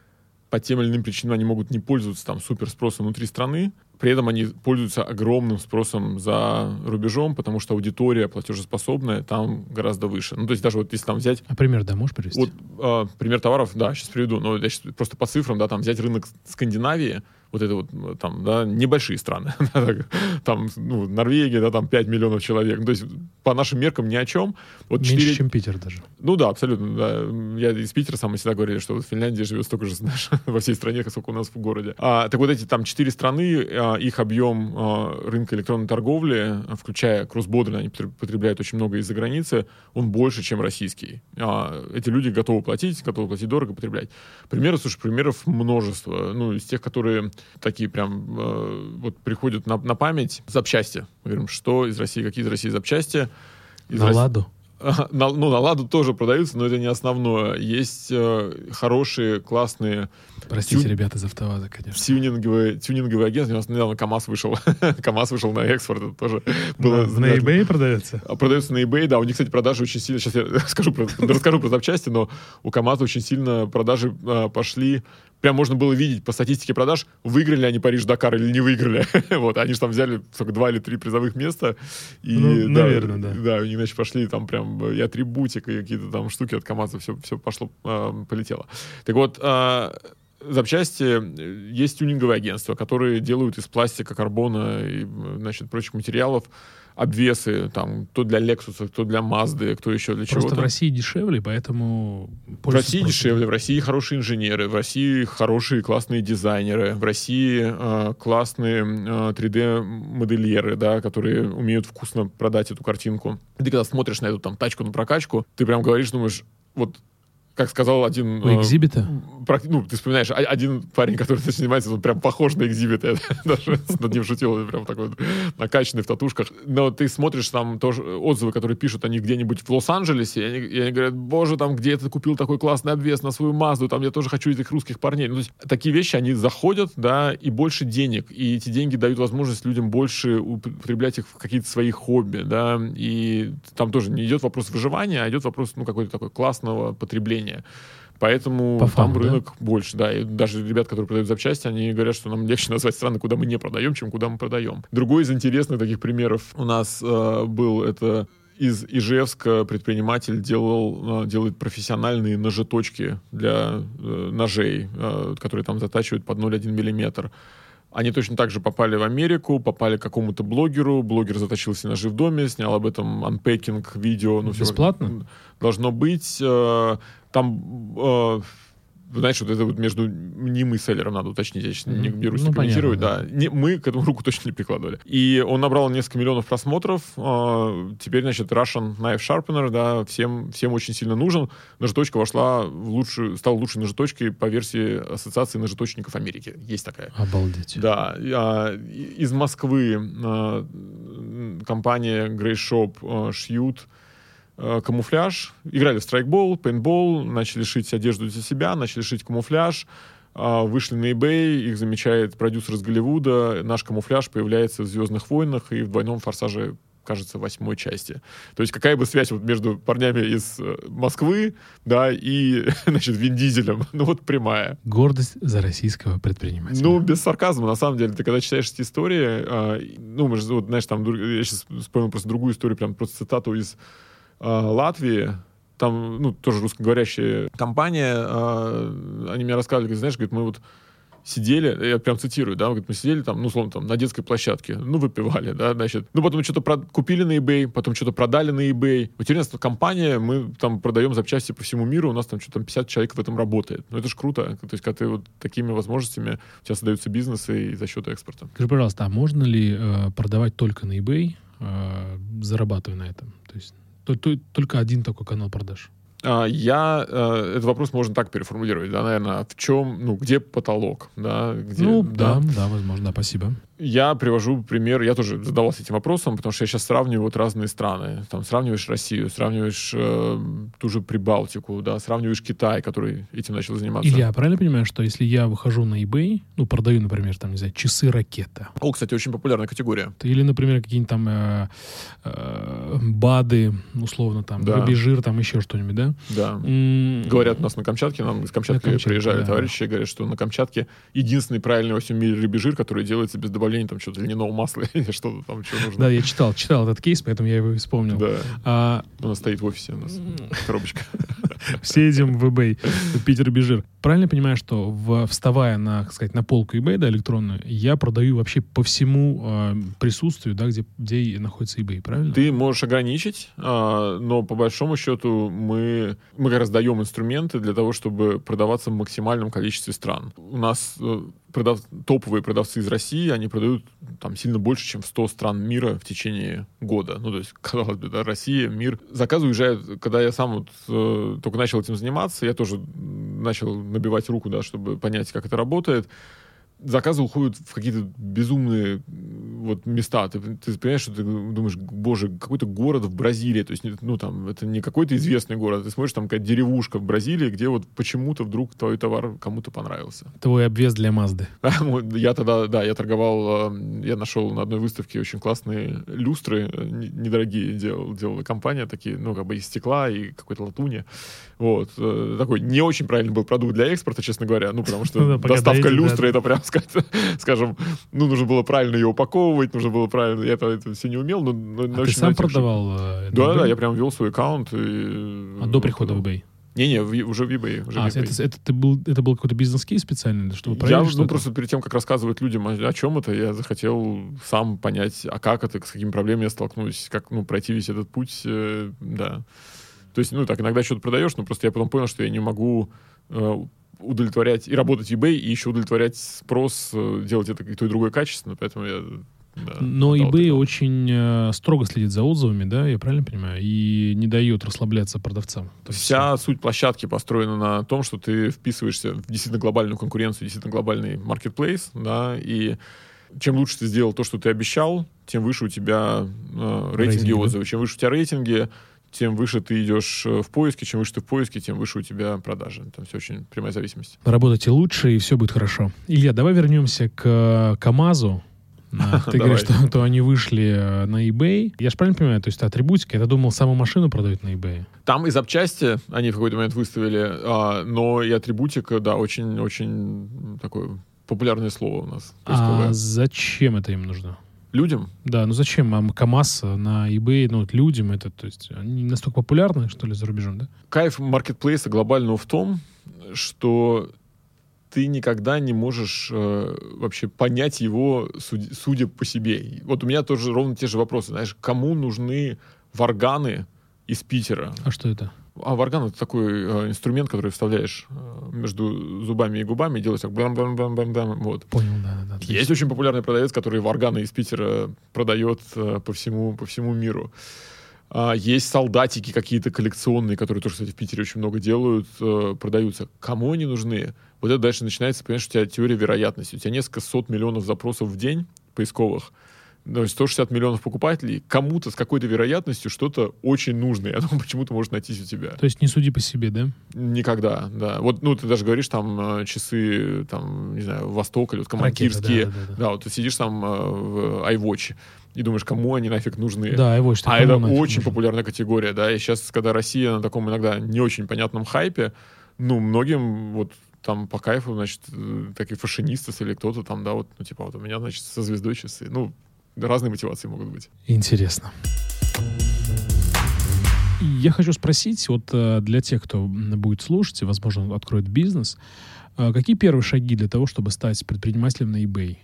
Speaker 1: по тем или иным причинам они могут не пользоваться там супер спросом внутри страны, при этом они пользуются огромным спросом за рубежом, потому что аудитория платежеспособная там гораздо выше. Ну, то есть даже вот если там взять...
Speaker 2: А пример, да, можешь привести?
Speaker 1: Вот э, пример товаров, да, сейчас приведу. Но я сейчас просто по цифрам, да, там взять рынок Скандинавии, вот это вот э, там, да, небольшие страны. там, ну, Норвегия, да, там 5 миллионов человек. Ну, то есть по нашим меркам ни о чем.
Speaker 2: Вот Меньше, 4... чем Питер даже.
Speaker 1: Ну да, абсолютно. Да. Я из Питера сам всегда говорили, что в Финляндии живет столько же, знаешь, во всей стране, сколько у нас в городе. А, так вот эти там четыре страны, а, их объем а, рынка электронной торговли, включая кроссбордер, они потребляют очень много из-за границы, он больше, чем российский. А, эти люди готовы платить, готовы платить дорого, потреблять. Примеры, слушай, примеров множество. Ну, из тех, которые такие прям э, вот приходят на, на память запчасти. Мы говорим, что из России, какие из России запчасти.
Speaker 2: Из на России... «Ладу»?
Speaker 1: На, ну, на «Ладу» тоже продаются, но это не основное. Есть э, хорошие, классные...
Speaker 2: Простите, тю... ребята из «АвтоВАЗа», конечно.
Speaker 1: Тюнинговые, тюнинговые агентства. У нас недавно КАМАЗ вышел. КАМАЗ вышел на экспорт. Это тоже было...
Speaker 2: На, на eBay продается?
Speaker 1: А, продается на eBay, да. У них, кстати, продажи очень сильно... Сейчас я скажу про, расскажу про запчасти, но у КАМАЗа очень сильно продажи э, пошли прям можно было видеть по статистике продаж, выиграли они Париж-Дакар или не выиграли. вот, они же там взяли только два или три призовых места. И,
Speaker 2: ну, да, наверное, да.
Speaker 1: Да, у них, значит, пошли там прям и атрибутика, и какие-то там штуки от КамАЗа, все, все пошло, э, полетело. Так вот, э, запчасти есть тюнинговые агентства, которые делают из пластика, карбона и, значит, прочих материалов обвесы, там, то для Lexus, то для Mazda, кто еще для чего-то.
Speaker 2: Просто в России дешевле, поэтому...
Speaker 1: В России просто... дешевле, в России хорошие инженеры, в России хорошие классные дизайнеры, в России э, классные э, 3D-модельеры, да, которые умеют вкусно продать эту картинку. Ты когда смотришь на эту там тачку на прокачку, ты прям говоришь, думаешь, вот как сказал один...
Speaker 2: У экзибита?
Speaker 1: Э, ну, ты вспоминаешь, один парень, который занимается, он прям похож на экзибит. Я даже над ним шутил, прям такой накачанный в татушках. Но ты смотришь там тоже отзывы, которые пишут они где-нибудь в Лос-Анджелесе, и они, и они говорят, боже, там где ты купил такой классный обвес на свою Мазду, там я тоже хочу этих русских парней. Ну, то есть такие вещи, они заходят, да, и больше денег. И эти деньги дают возможность людям больше употреблять их в какие-то свои хобби, да, и там тоже не идет вопрос выживания, а идет вопрос, ну, какой-то такой классного потребления потребления. Поэтому По там фану, рынок да? больше, да. И даже ребят, которые продают запчасти, они говорят, что нам легче назвать страны, куда мы не продаем, чем куда мы продаем. Другой из интересных таких примеров у нас э, был это из Ижевска предприниматель делал, э, делает профессиональные ножеточки для э, ножей, э, которые там затачивают под 0,1 миллиметр. Они точно так же попали в Америку, попали к какому-то блогеру, блогер заточил все ножи в доме, снял об этом анпекинг, видео.
Speaker 2: Ну, Бесплатно?
Speaker 1: Все, должно быть. Там э, знаешь, вот это вот между ним и селлером надо уточнить, я сейчас не берусь ну, комментировать, да. Не, мы к этому руку точно не прикладывали. И он набрал несколько миллионов просмотров. Э, теперь, значит, Russian Knife Sharpener, да, всем, всем очень сильно нужен. Ножеточка вошла в лучшую, стала лучшей ножеточкой по версии Ассоциации ножеточников Америки. Есть такая.
Speaker 2: Обалдеть.
Speaker 1: Да. Э, из Москвы э, компания Grey Shop э, шьют камуфляж, играли в страйкбол, пейнтбол, начали шить одежду для себя, начали шить камуфляж, э, вышли на eBay, их замечает продюсер из Голливуда, наш камуфляж появляется в «Звездных войнах» и в «Двойном форсаже» кажется, восьмой части. То есть какая бы связь вот между парнями из э, Москвы, да, и, значит, Вин Дизелем? Ну вот прямая.
Speaker 2: Гордость за российского предпринимателя.
Speaker 1: Ну, без сарказма, на самом деле. Ты когда читаешь эти истории, а, ну, мы же, вот, знаешь, там, я сейчас вспомнил просто другую историю, прям просто цитату из Э, Латвии, там, ну, тоже русскоговорящая компания, э, они мне рассказывали, знаешь, говорит, мы вот сидели, я прям цитирую, да, мы сидели там, ну, условно, там, на детской площадке, ну, выпивали, да, значит, ну, потом что-то про- купили на eBay, потом что-то продали на eBay. Вот нас компания, мы там продаем запчасти по всему миру, у нас там что-то 50 человек в этом работает. Ну, это же круто. То есть, когда ты вот такими возможностями, у тебя создаются бизнесы и за счет экспорта.
Speaker 2: Скажи, пожалуйста, а можно ли э, продавать только на eBay, э, зарабатывая на этом? То есть только один такой канал продаж?
Speaker 1: А, Я э, этот вопрос можно так переформулировать, да, наверное, в чем, ну, где потолок, да, где,
Speaker 2: ну, да, да, возможно, да, спасибо.
Speaker 1: Я привожу пример, я тоже задавался этим вопросом, потому что я сейчас сравниваю вот разные страны. Там сравниваешь Россию, сравниваешь э, ту же Прибалтику, да, сравниваешь Китай, который этим начал заниматься.
Speaker 2: Илья, правильно понимаю, что если я выхожу на eBay, ну, продаю, например, там, не знаю, часы ракета,
Speaker 1: О, кстати, очень популярная категория.
Speaker 2: или, например, какие-нибудь там э, э, БАДы, условно, там,
Speaker 1: Да.
Speaker 2: рубежир, там, еще что-нибудь, да?
Speaker 1: Да.
Speaker 2: М,
Speaker 1: Говорят у нас на Камчатке, нам из Камчатки
Speaker 2: На Камчатке,
Speaker 1: приезжали
Speaker 2: да.
Speaker 1: товарищи, говорят, что на Камчатке единственный правильный во всем мире рыбежир, который делается без добавления там что-то льняного масла или что-то там, что нужно.
Speaker 2: Да, я читал, читал этот кейс, поэтому я его вспомнил.
Speaker 1: Да.
Speaker 2: А,
Speaker 1: У нас стоит в офисе у нас коробочка.
Speaker 2: все едем в eBay, Питер Бежир. Правильно понимаю, что в- вставая на, так сказать, на полку eBay, да, электронную, я продаю вообще по всему э, присутствию, да, где, где находится eBay, правильно?
Speaker 1: Ты можешь ограничить, а, но по большому счету мы, мы как раз даем инструменты для того, чтобы продаваться в максимальном количестве стран. У нас э, продав- топовые продавцы из России, они продают там сильно больше, чем в 100 стран мира в течение года. Ну, то есть, казалось бы, да, Россия, мир. Заказы уезжают, когда я сам вот, э, только начал этим заниматься, я тоже начал набивать руку, да, чтобы понять, как это работает заказы уходят в какие-то безумные вот места. Ты, ты понимаешь, что ты думаешь, боже, какой-то город в Бразилии, то есть, ну, там, это не какой-то известный город, ты смотришь, там какая-то деревушка в Бразилии, где вот почему-то вдруг твой товар кому-то понравился.
Speaker 2: Твой обвес для Мазды.
Speaker 1: Вот Я тогда, да, я торговал, э, я нашел на одной выставке очень классные люстры, э, не- недорогие делал, делала компания, такие, ну, как бы из стекла и какой-то латуни. Вот. э, Такой не очень правильный был продукт для экспорта, честно говоря, ну, потому
Speaker 2: Ну
Speaker 1: что
Speaker 2: да, пока
Speaker 1: доставка
Speaker 2: доедет, да.
Speaker 1: люстры, это прям, сказать, скажем, ну, нужно было правильно ее упаковывать, нужно было правильно, я это, это все не умел, но, но
Speaker 2: А ты сам
Speaker 1: что-
Speaker 2: продавал? э,
Speaker 1: Да, да, я прям вел свой аккаунт. И,
Speaker 2: А до прихода в eBay?
Speaker 1: Не-не, уже в eBay. Уже
Speaker 2: А,
Speaker 1: в eBay.
Speaker 2: это, это, ты был, это был какой-то бизнес-кейс специальный, что вы
Speaker 1: Я,
Speaker 2: проверили
Speaker 1: ну,
Speaker 2: что-то?
Speaker 1: просто перед тем, как рассказывать людям о, о чем это, я захотел сам понять, а как это, с какими проблемами я столкнусь, как, ну, пройти весь этот путь, э, да. То есть, ну, так, иногда что-то продаешь, но просто я потом понял, что я не могу э, удовлетворять и работать в eBay, и еще удовлетворять спрос, э, делать это и то, и другое качественно, поэтому я... да,
Speaker 2: Но eBay
Speaker 1: это.
Speaker 2: очень э, строго следит за отзывами, да, я правильно понимаю, и не дает расслабляться продавцам. То есть,
Speaker 1: Вся суть площадки построена на том, что ты вписываешься в действительно глобальную конкуренцию, действительно глобальный marketplace, да, и чем лучше ты сделал то, что ты обещал, тем выше у тебя э, рейтинги
Speaker 2: Рейтинги, да.
Speaker 1: отзывы. Чем выше у тебя рейтинги, тем выше ты идешь э, в поиске, чем выше ты в поиске, тем выше у тебя продажи. Там все очень прямая зависимость.
Speaker 2: Работайте лучше, и все будет хорошо. Илья, давай вернемся к э, КАМАЗу. Да, Ты говоришь, что то они вышли э, на eBay. Я же правильно понимаю, то есть атрибутика, я думал, саму машину продают на eBay.
Speaker 1: Там и запчасти они в какой-то момент выставили, а, но и атрибутика, да, очень-очень такое популярное слово у нас.
Speaker 2: А зачем это им нужно?
Speaker 1: Людям
Speaker 2: Да, ну зачем а, КАМАЗ на eBay, ну вот людям это, то есть они настолько популярны, что ли, за рубежом, да?
Speaker 1: кайф маркетплейса глобального в том, что ты никогда не можешь э, вообще понять его, суд- судя по себе. Вот у меня тоже ровно те же вопросы. Знаешь, кому нужны варганы из Питера?
Speaker 2: А что это?
Speaker 1: А варган — это такой э, инструмент, который вставляешь э, между зубами и губами и делаешь так бам-бам-бам-бам-бам. Вот.
Speaker 2: Понял, да, да.
Speaker 1: Есть очень популярный продавец, который варганы из Питера продает э, по всему, по всему миру. А, есть солдатики какие-то коллекционные, которые тоже, кстати, в Питере очень много делают, продаются. Кому они нужны? Вот это дальше начинается, понимаешь, у тебя теория вероятности. У тебя несколько сот миллионов запросов в день поисковых. То есть 160 миллионов покупателей. Кому-то с какой-то вероятностью что-то очень нужно. И оно почему-то может найтись у тебя.
Speaker 2: То есть не суди по себе, да?
Speaker 1: Никогда, да. Вот, ну, ты даже говоришь, там, э, часы, там, не знаю, Восток или вот командирские.
Speaker 2: Ракета, да, да, да.
Speaker 1: Да, вот ты сидишь там э, в iWatch и думаешь, кому они нафиг нужны.
Speaker 2: Да, что
Speaker 1: а это очень популярная категория, да. И сейчас, когда Россия на таком иногда не очень понятном хайпе, ну, многим вот там по кайфу, значит, э, такие фашинисты или кто-то там, да, вот, ну, типа, вот у меня, значит, со звездой часы. Ну, разные мотивации могут быть.
Speaker 2: Интересно. Я хочу спросить, вот э, для тех, кто будет слушать и, возможно, откроет бизнес, э, какие первые шаги для того, чтобы стать предпринимателем на eBay?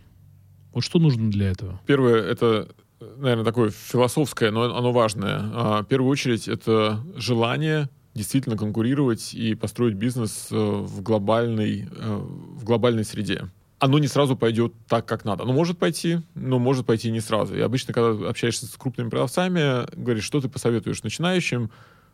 Speaker 2: Вот что нужно для этого?
Speaker 1: Первое, это, наверное, такое философское, но оно важное. А, в первую очередь, это желание действительно конкурировать и построить бизнес э, в глобальной, в глобальной среде оно не сразу пойдет так, как надо. Оно может пойти, но может пойти не сразу. И обычно, когда общаешься с крупными продавцами, говоришь, что ты посоветуешь начинающим,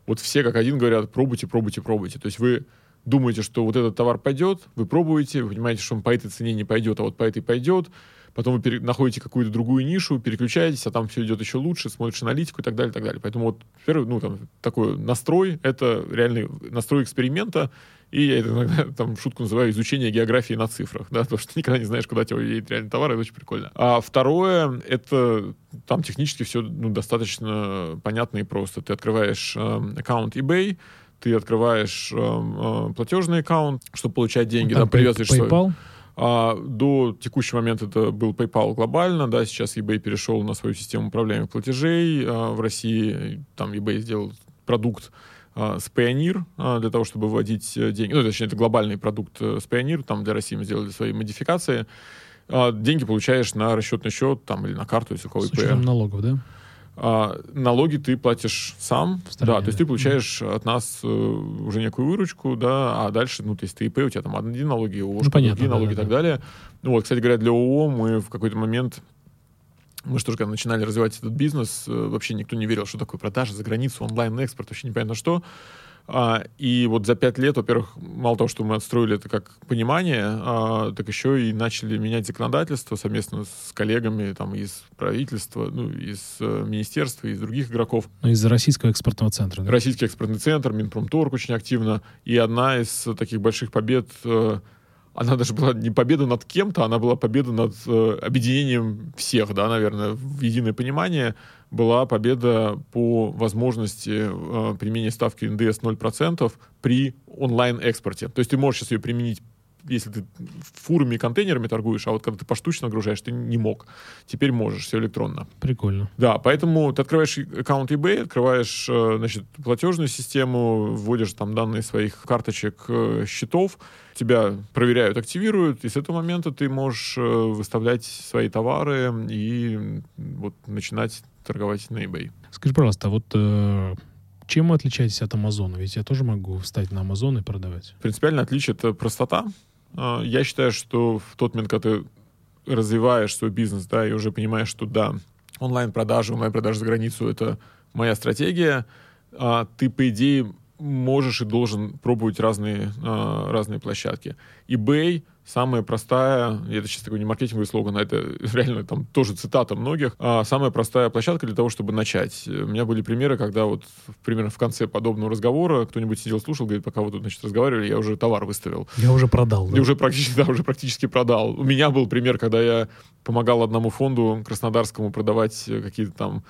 Speaker 1: вот все как один говорят, пробуйте, пробуйте, пробуйте. То есть вы думаете, что вот этот товар пойдет, вы пробуете, вы понимаете, что он по этой цене не пойдет, а вот по этой пойдет, потом вы находите какую-то другую нишу, переключаетесь, а там все идет еще лучше, смотришь аналитику и так далее, и так далее. Поэтому вот первый, ну, там, такой настрой, это реальный настрой эксперимента, и я это иногда там шутку называю изучение географии на цифрах, да, потому что ты никогда не знаешь, куда тебе едет реальный товар, это очень прикольно. А второе, это там технически все ну, достаточно понятно и просто. Ты открываешь э, аккаунт eBay, ты открываешь э, э, платежный аккаунт, чтобы получать деньги,
Speaker 2: Там
Speaker 1: да, привязываешь
Speaker 2: PayPal?
Speaker 1: свой... А, до текущего момента это был PayPal глобально, да, сейчас eBay перешел на свою систему управления платежей. А, в России там eBay сделал продукт с Payoneer а, для того, чтобы вводить э, деньги. Ну, точнее, это глобальный продукт э, с Payoneer, там для России мы сделали свои модификации. Деньги получаешь на расчетный счет там, или на карту, если у кого
Speaker 2: С учетом налогов, да?
Speaker 1: А, налоги ты платишь сам,
Speaker 2: стране,
Speaker 1: да, то есть
Speaker 2: да.
Speaker 1: ты получаешь от нас э, уже некую выручку, да, а дальше, ну, то есть ты ИП, у тебя там одни налоги, ООО,
Speaker 2: Ну, понятно,
Speaker 1: другие
Speaker 2: да,
Speaker 1: налоги
Speaker 2: да,
Speaker 1: и так
Speaker 2: да.
Speaker 1: далее. Ну, вот, кстати говоря, для ООО мы в какой-то момент мы же тоже, когда начинали развивать этот бизнес, э, вообще никто не верил, что такое продажа за границу, онлайн-экспорт, вообще непонятно что. А, и вот за пять лет, во-первых, мало того, что мы отстроили это как понимание, а, так еще и начали менять законодательство совместно с коллегами там, из правительства, ну, из э, министерства, из других игроков.
Speaker 2: Ну, из-за российского экспортного центра, да?
Speaker 1: Российский экспортный центр, Минпромторг очень активно. И одна из таких больших побед, э, она даже была не победа над кем-то, она была победа над э, объединением всех, да, наверное, в единое понимание. Была победа по возможности э, применения ставки НДС 0% при онлайн-экспорте. То есть ты можешь сейчас ее применить если ты фурами и контейнерами торгуешь, а вот когда ты поштучно нагружаешь, ты не мог. Теперь можешь, все электронно.
Speaker 2: Прикольно.
Speaker 1: Да, поэтому ты открываешь аккаунт eBay, открываешь, э, значит, платежную систему, вводишь там данные своих карточек, э, счетов, тебя проверяют, активируют, и с этого момента ты можешь э, выставлять свои товары и вот начинать торговать на eBay.
Speaker 2: Скажи, пожалуйста, а вот э, чем вы отличаетесь от Амазона? Ведь я тоже могу встать на Амазон и продавать.
Speaker 1: Принципиальное отличие — это простота. А, Я считаю, что в тот момент, когда ты развиваешь свой бизнес, да, и уже понимаешь, что да, онлайн-продажи, онлайн-продажи за границу — это моя стратегия, а, ты, по идее, можешь и должен пробовать разные, а, разные площадки. eBay самая простая, это сейчас такой не маркетинговый слоган, а это реально там тоже цитата многих, а, самая простая площадка для того, чтобы начать. У меня были примеры, когда вот примерно в конце подобного разговора кто-нибудь сидел, слушал, говорит, пока вы тут, значит, разговаривали, я уже товар выставил.
Speaker 2: Я уже продал, да?
Speaker 1: И уже практически, да, уже практически продал. У меня был пример, когда я помогал одному фонду краснодарскому продавать э, какие-то там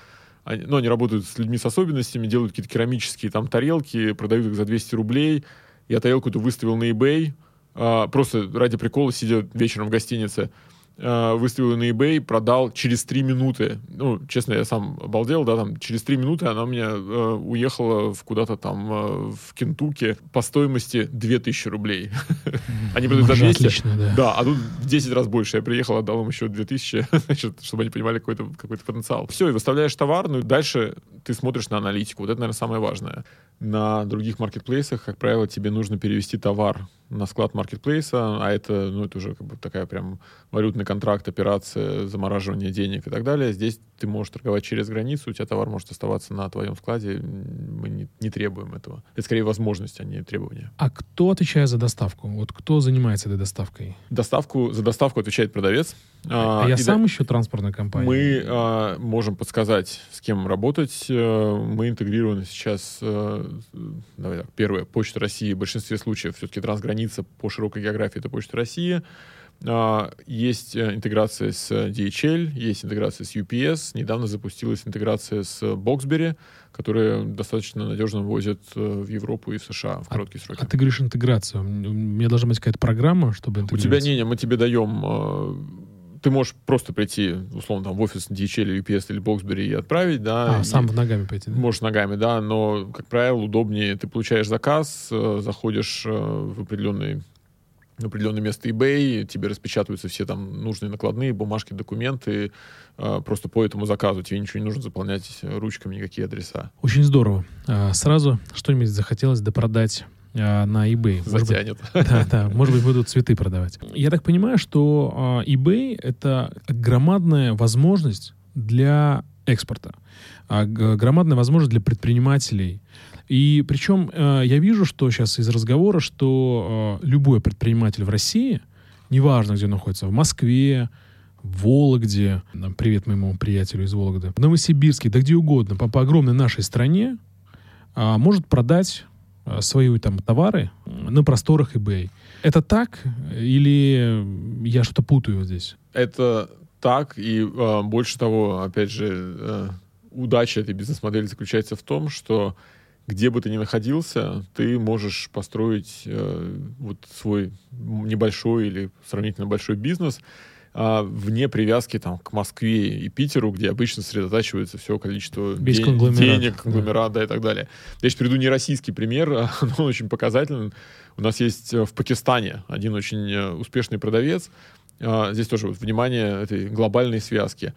Speaker 1: они- ну, они работают с людьми с особенностями, делают какие-то керамические там тарелки, продают их за 200 рублей. Я тарелку эту выставил на eBay, а, просто ради прикола, сидя вечером в гостинице, а, выставил ее на eBay, продал через 3 минуты. Ну, честно, я сам обалдел, да, там, через 3 минуты она у меня э, уехала в куда-то там э, в Кентукки по стоимости 2000 рублей. Они продают за
Speaker 2: Уже
Speaker 1: 200.
Speaker 2: отлично, да.
Speaker 1: Да, а тут в 10 раз больше. Я приехал, отдал им еще 2000, значит, чтобы они понимали какой-то какой потенциал. Все, и выставляешь товар, ну и дальше ты смотришь на аналитику. Вот это, наверное, самое важное. На других маркетплейсах, как правило, тебе нужно перевести товар на склад маркетплейса, а это, ну, это уже как бы такая прям валютный контракт, операция, замораживание денег и так далее. Здесь ты можешь торговать через границу, у тебя товар может оставаться на твоем складе. Мы не, не требуем этого. Это скорее возможность, а не требование.
Speaker 2: А кто отвечает за доставку? Вот кто занимается этой доставкой?
Speaker 1: Доставку, за доставку отвечает продавец.
Speaker 2: А, я
Speaker 1: и да-
Speaker 2: сам ищу транспортную компанию.
Speaker 1: Мы а, можем подсказать, с кем работать. Э, Мы интегрированы сейчас, э, давай так, первое, Почта России. В большинстве случаев все-таки трансграница по широкой географии — это Почта России. А, Есть э, интеграция с DHL, есть интеграция с UPS. Недавно запустилась интеграция с Boxberry, которые достаточно надежно возят э, в Европу и в США в короткие сроки.
Speaker 2: А ты говоришь интеграцию. У меня должна быть какая-то программа, чтобы
Speaker 1: У тебя не, не, мы тебе даем э, ты можешь просто прийти, условно, там, в офис DHL или UPS или Boxberry и отправить, да.
Speaker 2: А, сам ногами пойти, да?
Speaker 1: Можешь ногами, да, но, как правило, удобнее. Ты получаешь заказ, заходишь в определенный в определенное место eBay, тебе распечатываются все там нужные накладные, бумажки, документы, э, просто по этому заказу. Тебе ничего не нужно заполнять ручками, никакие адреса.
Speaker 2: Очень здорово. А, Сразу что-нибудь захотелось допродать а, на eBay. Может быть,
Speaker 1: Затянет.
Speaker 2: Да, да. Может быть, будут цветы продавать. Я так понимаю, что а, eBay — это громадная возможность для экспорта. А, громадная возможность для предпринимателей. И причем э, я вижу, что сейчас из разговора, что э, любой предприниматель в России, неважно, где он находится, в Москве, в Вологде, привет моему приятелю из Вологды, в Новосибирске, да где угодно, по, по огромной нашей стране, а, может продать а, свои там товары на просторах eBay. Это так или я что-то путаю здесь?
Speaker 1: Это так, и э, больше того, опять же, э, удача этой бизнес-модели заключается в том, что где бы ты ни находился, ты можешь построить э, вот свой небольшой или сравнительно большой бизнес а, вне привязки там, к Москве и Питеру, где обычно сосредотачивается все количество
Speaker 2: Весь
Speaker 1: ден-
Speaker 2: конгломерат,
Speaker 1: денег,
Speaker 2: да.
Speaker 1: конгломерат, да. и так далее. Я сейчас приведу не российский пример, а, но он очень показательный. У нас есть э, в Пакистане один очень э, успешный продавец. А, Здесь тоже вот, внимание этой глобальной связки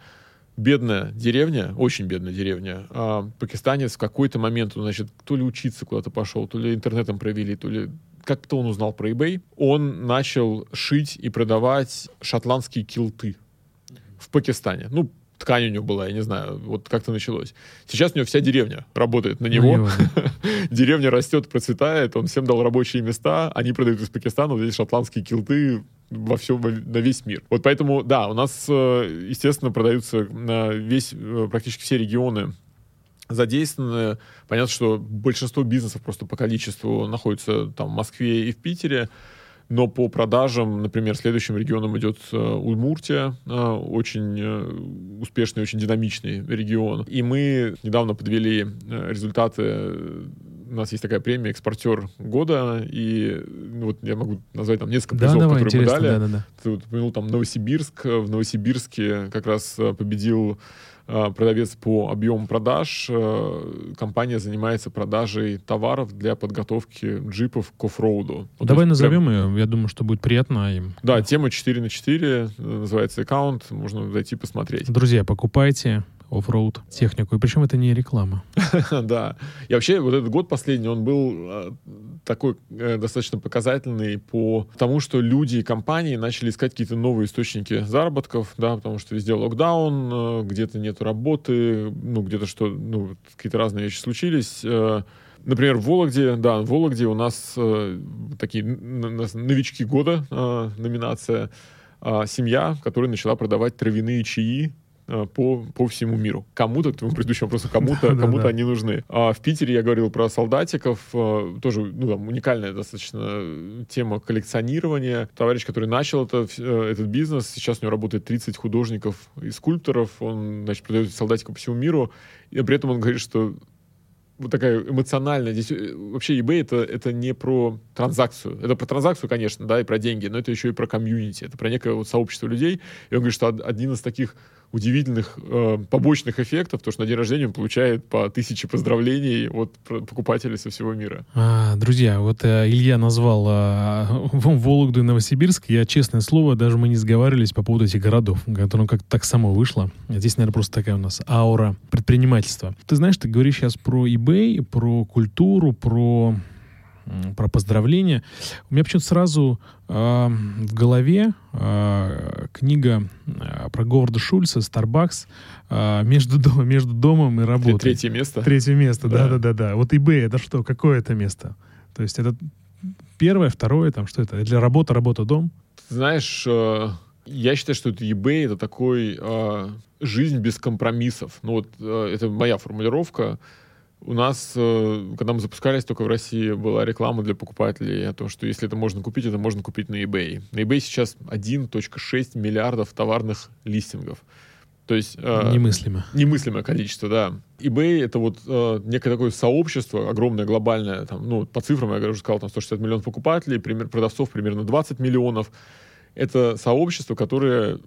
Speaker 1: бедная деревня, очень бедная деревня, а пакистанец в какой-то момент, значит, то ли учиться куда-то пошел, то ли интернетом провели, то ли как-то он узнал про eBay, он начал шить и продавать шотландские килты в Пакистане. Ну, ткань у него была, я не знаю, вот как-то началось. Сейчас у него вся деревня работает на него.
Speaker 2: него,
Speaker 1: Деревня растет, процветает, он всем дал рабочие места, они продают из Пакистана вот здесь шотландские килты во всем, на весь мир. Вот поэтому, да, у нас, э, естественно, продаются на весь, э, практически все регионы задействованы. Понятно, что большинство бизнесов просто по количеству находится там в Москве и в Питере. Но по продажам, например, следующим регионом идет э, Удмуртия, э, очень э, успешный, очень динамичный регион. И мы недавно подвели результаты. У нас есть такая премия «Экспортер года», и ну, вот я могу назвать там несколько
Speaker 2: Да,
Speaker 1: призов,
Speaker 2: давай,
Speaker 1: которые мы дали.
Speaker 2: да, да, да.
Speaker 1: Ты вот упомянул там Новосибирск. В Новосибирске как раз победил продавец по объему продаж. Э, Компания занимается продажей товаров для подготовки джипов к оффроуду. Вот,
Speaker 2: Давай
Speaker 1: есть прям-
Speaker 2: назовем ее, я думаю, что будет приятно им.
Speaker 1: Да, тема 4 на 4 э, называется аккаунт, можно зайти посмотреть.
Speaker 2: Друзья, покупайте оффроуд технику. И причем это не реклама.
Speaker 1: Да. И вообще вот этот год последний, он был э, такой э, достаточно показательный по тому, что люди и компании начали искать какие-то новые источники заработков, да, потому что везде локдаун, э, где-то нет работы, ну, где-то что, ну, какие-то разные вещи случились. Э, Например, в Вологде, да, в Вологде у нас э, такие новички года э, номинация а, семья, которая начала продавать травяные чаи э, по, по всему миру. Кому-то, к твоему предыдущему вопросу, кому-то
Speaker 2: Да-да-да.
Speaker 1: кому-то они нужны. А в Питере я говорил про солдатиков, э, тоже ну, там, уникальная достаточно тема коллекционирования. Товарищ, который начал это, э, этот бизнес, сейчас у него работает 30 художников и скульпторов, он, значит, продает солдатиков по всему миру, и при этом он говорит, что вот такая эмоциональная. Здесь э, вообще eBay это, это не про транзакцию. Это про транзакцию, конечно, да, и про деньги, но это еще и про комьюнити. Это про некое вот сообщество людей. И он говорит, что од- один из таких удивительных э, побочных эффектов, то, что на день рождения он получает по тысяче поздравлений от покупателей со всего мира.
Speaker 2: А, друзья, вот э, Илья назвал э, Вологду и Новосибирск. Я, честное слово, даже мы не сговаривались по поводу этих городов, которым как-то так само вышло. Здесь, наверное, просто такая у нас аура предпринимательства. Ты знаешь, ты говоришь сейчас про eBay, про культуру, про про поздравления. У меня почему-то сразу э, в голове э, книга э, про Говарда Шульца «Старбакс» э, между, дом- между домом и работой.
Speaker 1: Третье место.
Speaker 2: Третье место,
Speaker 1: Да.
Speaker 2: да-да-да. Вот eBay, это что, какое это место? То есть это первое, второе, там что это? Для работы, работа, дом?
Speaker 1: Ты Знаешь, э, я считаю, что это eBay это такой жизнь без компромиссов. Ну вот э, это моя формулировка. У нас, э, когда мы запускались только в России, была реклама для покупателей о том, что если это можно купить, это можно купить на eBay. На eBay сейчас 1.6 миллиардов товарных листингов. То есть... э,
Speaker 2: Немыслимо.
Speaker 1: Немыслимое количество, да. eBay — это вот э, некое такое сообщество, огромное, глобальное, там, ну, по цифрам, я уже сказал, там 160 миллионов покупателей, пример, продавцов примерно 20 миллионов. Это сообщество, которое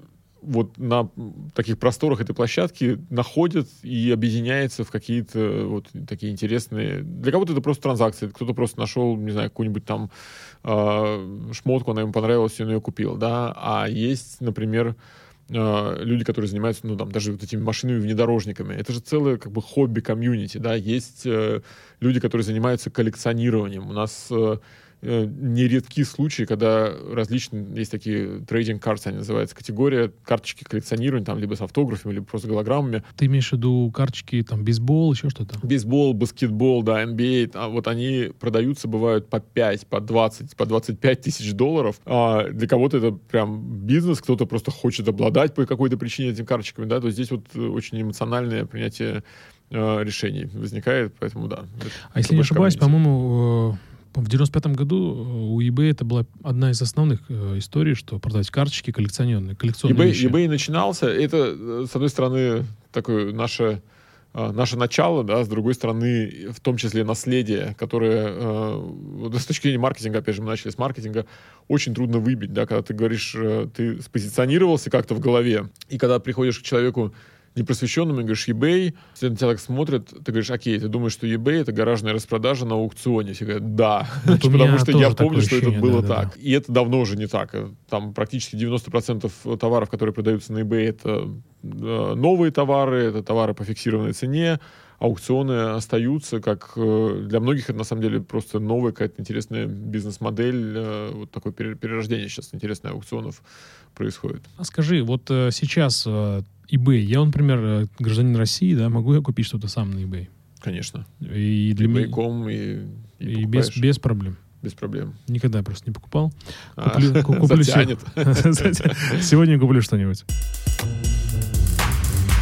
Speaker 1: вот на таких просторах этой площадки находят и объединяется в какие-то вот такие интересные... Для кого-то это просто транзакции, кто-то просто нашел, не знаю, какую-нибудь там э, шмотку, она ему понравилась, и он ее купил, да, а есть, например, э, люди, которые занимаются, ну, там, даже вот этими машинами внедорожниками. Это же целое, как бы, хобби-комьюнити, да. Есть э, люди, которые занимаются коллекционированием. У нас э, нередки случаи, когда различные, есть такие трейдинг карты, они называются, категория карточки коллекционирования, там, либо с автографами, либо просто голограммами.
Speaker 2: Ты имеешь в виду карточки, там, бейсбол, еще что-то?
Speaker 1: Бейсбол, баскетбол, да, NBA, а вот они продаются, бывают по 5, по 20, по 25 тысяч долларов. А для кого-то это прям бизнес, кто-то просто хочет обладать по какой-то причине этими карточками, да, то здесь вот очень эмоциональное принятие э, решений возникает, поэтому да.
Speaker 2: А если не ошибаюсь, по-моему, э, в 95 году э, у eBay это была одна из основных э, историй, что продать карточки коллекционные, коллекционные
Speaker 1: eBay,
Speaker 2: вещи.
Speaker 1: eBay начинался, это, э, с одной стороны, такое наше э, наше начало, да, с другой стороны, в том числе наследие, которое э, с точки зрения маркетинга, опять же, мы начали с маркетинга, очень трудно выбить, да, когда ты говоришь, э, ты спозиционировался как-то в голове, и когда приходишь к человеку непросвещенным, и говоришь eBay, все на тебя так смотрят, ты говоришь, окей, ты думаешь, что eBay это гаражная распродажа на аукционе? Все говорят, да, вот потому что я помню, что это было так. И это давно уже не так. Там практически 90% товаров, которые продаются на eBay, это э, новые товары, это товары по фиксированной цене, аукционы остаются, как э, для многих это на самом деле просто новая какая-то интересная бизнес-модель, э, вот такое перерождение сейчас интересное аукционов происходит.
Speaker 2: А скажи, вот сейчас eBay. Я, например, э, гражданин России, да, могу я купить что-то сам на eBay?
Speaker 1: Конечно.
Speaker 2: И
Speaker 1: для eBay.com и,
Speaker 2: и, и без, без проблем.
Speaker 1: Без проблем.
Speaker 2: Никогда просто не покупал.
Speaker 1: Куплю, а, куплю затянет.
Speaker 2: Сегодня куплю что-нибудь.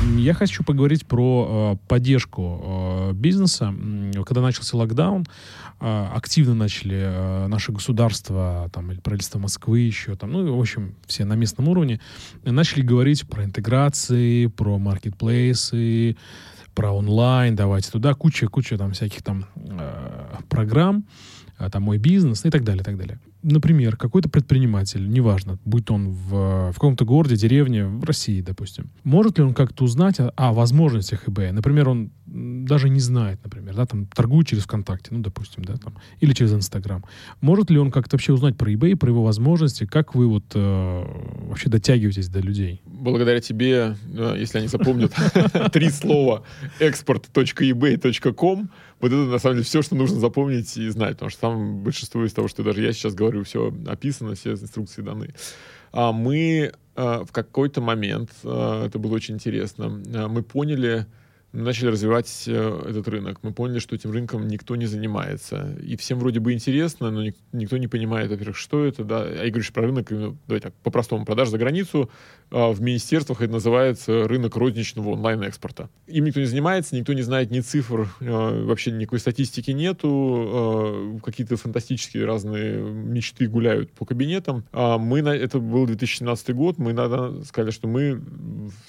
Speaker 2: Я хочу поговорить про э, поддержку э, бизнеса. Когда начался локдаун, э, активно начали э, наши государства, там, или правительство Москвы еще, там, ну, в общем, все на местном уровне, начали говорить про интеграции, про маркетплейсы, про онлайн, давайте туда, куча-куча там всяких там э, программ, э, там мой бизнес и так далее, и так далее например, какой-то предприниматель, неважно, будь он в, в каком-то городе, деревне, в России, допустим, может ли он как-то узнать о, о возможностях eBay? Например, он даже не знает, например, да, там, торгует через ВКонтакте, ну, допустим, да, там, или через Инстаграм. Может ли он как-то вообще узнать про eBay, про его возможности? Как вы вот э, вообще дотягиваетесь до людей?
Speaker 1: Благодаря тебе, э, если они запомнят три слова export.ebay.com, вот это, на самом деле, все, что нужно запомнить и знать, потому что там большинство из того, что даже я сейчас говорю, все описано, все инструкции даны. А мы а, в какой-то момент, а, это было очень интересно, а, мы поняли, начали развивать э, этот рынок. Мы поняли, что этим рынком никто не занимается. И всем вроде бы интересно, но никто не понимает, во-первых, что это, да. А я говорю про рынок, давай так, по-простому, продаж за границу. А в министерствах это называется рынок розничного онлайн-экспорта. Им никто не занимается, никто не знает ни цифр, э, вообще никакой статистики нету, э, какие-то фантастические разные мечты гуляют по кабинетам. А мы, это был 2017 год, мы надо сказали, что мы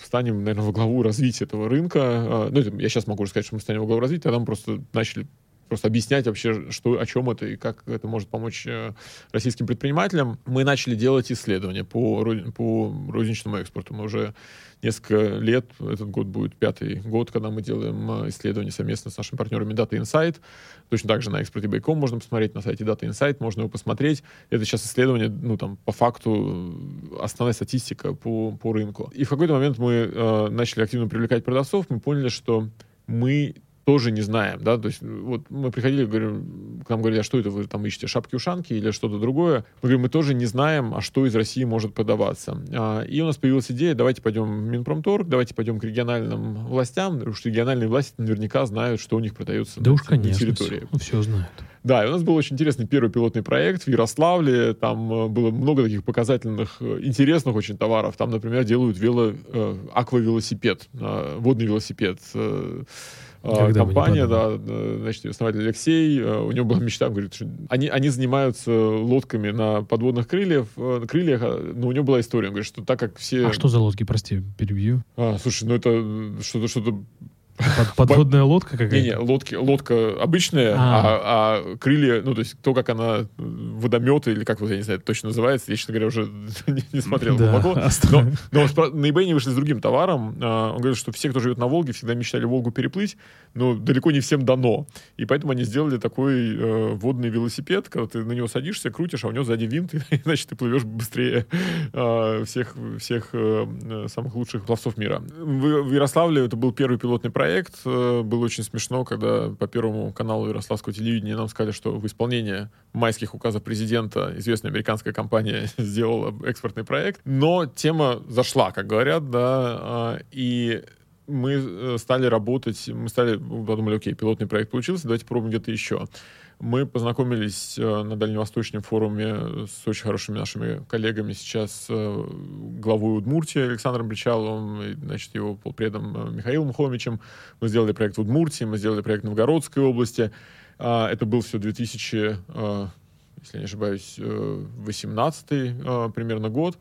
Speaker 1: станем, наверное, во главу развития этого рынка, ну, я сейчас могу сказать, что мы станем угловым развития, а там просто начали просто объяснять вообще, что, о чем это и как это может помочь э, российским предпринимателям. Мы начали делать исследования по, по розничному экспорту. Мы уже несколько лет, этот год будет пятый год, когда мы делаем э, исследования совместно с нашими партнерами Data Insight. Точно так же на expertebay.com можно посмотреть, на сайте Data Insight можно его посмотреть. Это сейчас исследование, ну, там, по факту основная статистика по, по рынку. И в какой-то момент мы э, начали активно привлекать продавцов, мы поняли, что мы тоже не знаем, да, то есть вот мы приходили, говорим, к нам говорили, а что это вы там ищете, шапки-ушанки или что-то другое? Мы говорим, мы тоже не знаем, а что из России может подаваться. А, и у нас появилась идея, давайте пойдем в Минпромторг, давайте пойдем к региональным властям, потому что региональные власти наверняка знают, что у них продается
Speaker 2: да
Speaker 1: на,
Speaker 2: уж, конечно,
Speaker 1: на территории.
Speaker 2: Все, все знают.
Speaker 1: Да, и у нас был очень интересный первый пилотный проект в Ярославле. Там э, было много таких показательных, э, интересных очень товаров. Там, например, делают вело, э, аквавелосипед, э, водный велосипед. Э, когда компания, да, значит, основатель Алексей, э, у него была мечта, говорит, что они, они занимаются лодками на подводных крыльях, э, крыльях, но у него была история, он говорит, что так как все...
Speaker 2: А что за лодки, прости, перебью?
Speaker 1: А, слушай, ну это что-то, что-то
Speaker 2: Под- подводная лодка какая-то?
Speaker 1: Не-не, лодки, лодка обычная, а. А, крылья, ну, то есть то, как она водомет, или как, вот, я не знаю, точно называется, я, честно говоря, уже не, не смотрел
Speaker 2: Да,
Speaker 1: глубоко. Но, но на eBay не вышли с другим товаром. А, Он говорит, что все, кто живет на Волге, всегда мечтали Волгу переплыть, но далеко не всем дано. И поэтому они сделали такой э, водный велосипед, когда ты на него садишься, крутишь, а у него сзади винт, и, значит, ты плывешь быстрее э, всех, всех э, самых лучших пловцов мира. В, в Ярославле это был первый пилотный проект. Э, Было очень смешно, когда по первому каналу Ярославского телевидения нам сказали, что в исполнение майских указов президента известная американская компания сделала экспортный проект. Но тема зашла, как говорят, да, а, и мы э, стали работать, мы стали, подумали, окей, пилотный проект получился, давайте попробуем где-то еще. Мы познакомились э, на Дальневосточном форуме с очень хорошими нашими коллегами сейчас, э, главой Удмуртии Александром Бричаловым, и, значит, его полпредом э, Михаилом Хомичем. Мы сделали проект в Удмуртии, мы сделали проект в Новгородской области. А, Это был все 2000, э, если я не ошибаюсь, 18 примерно год.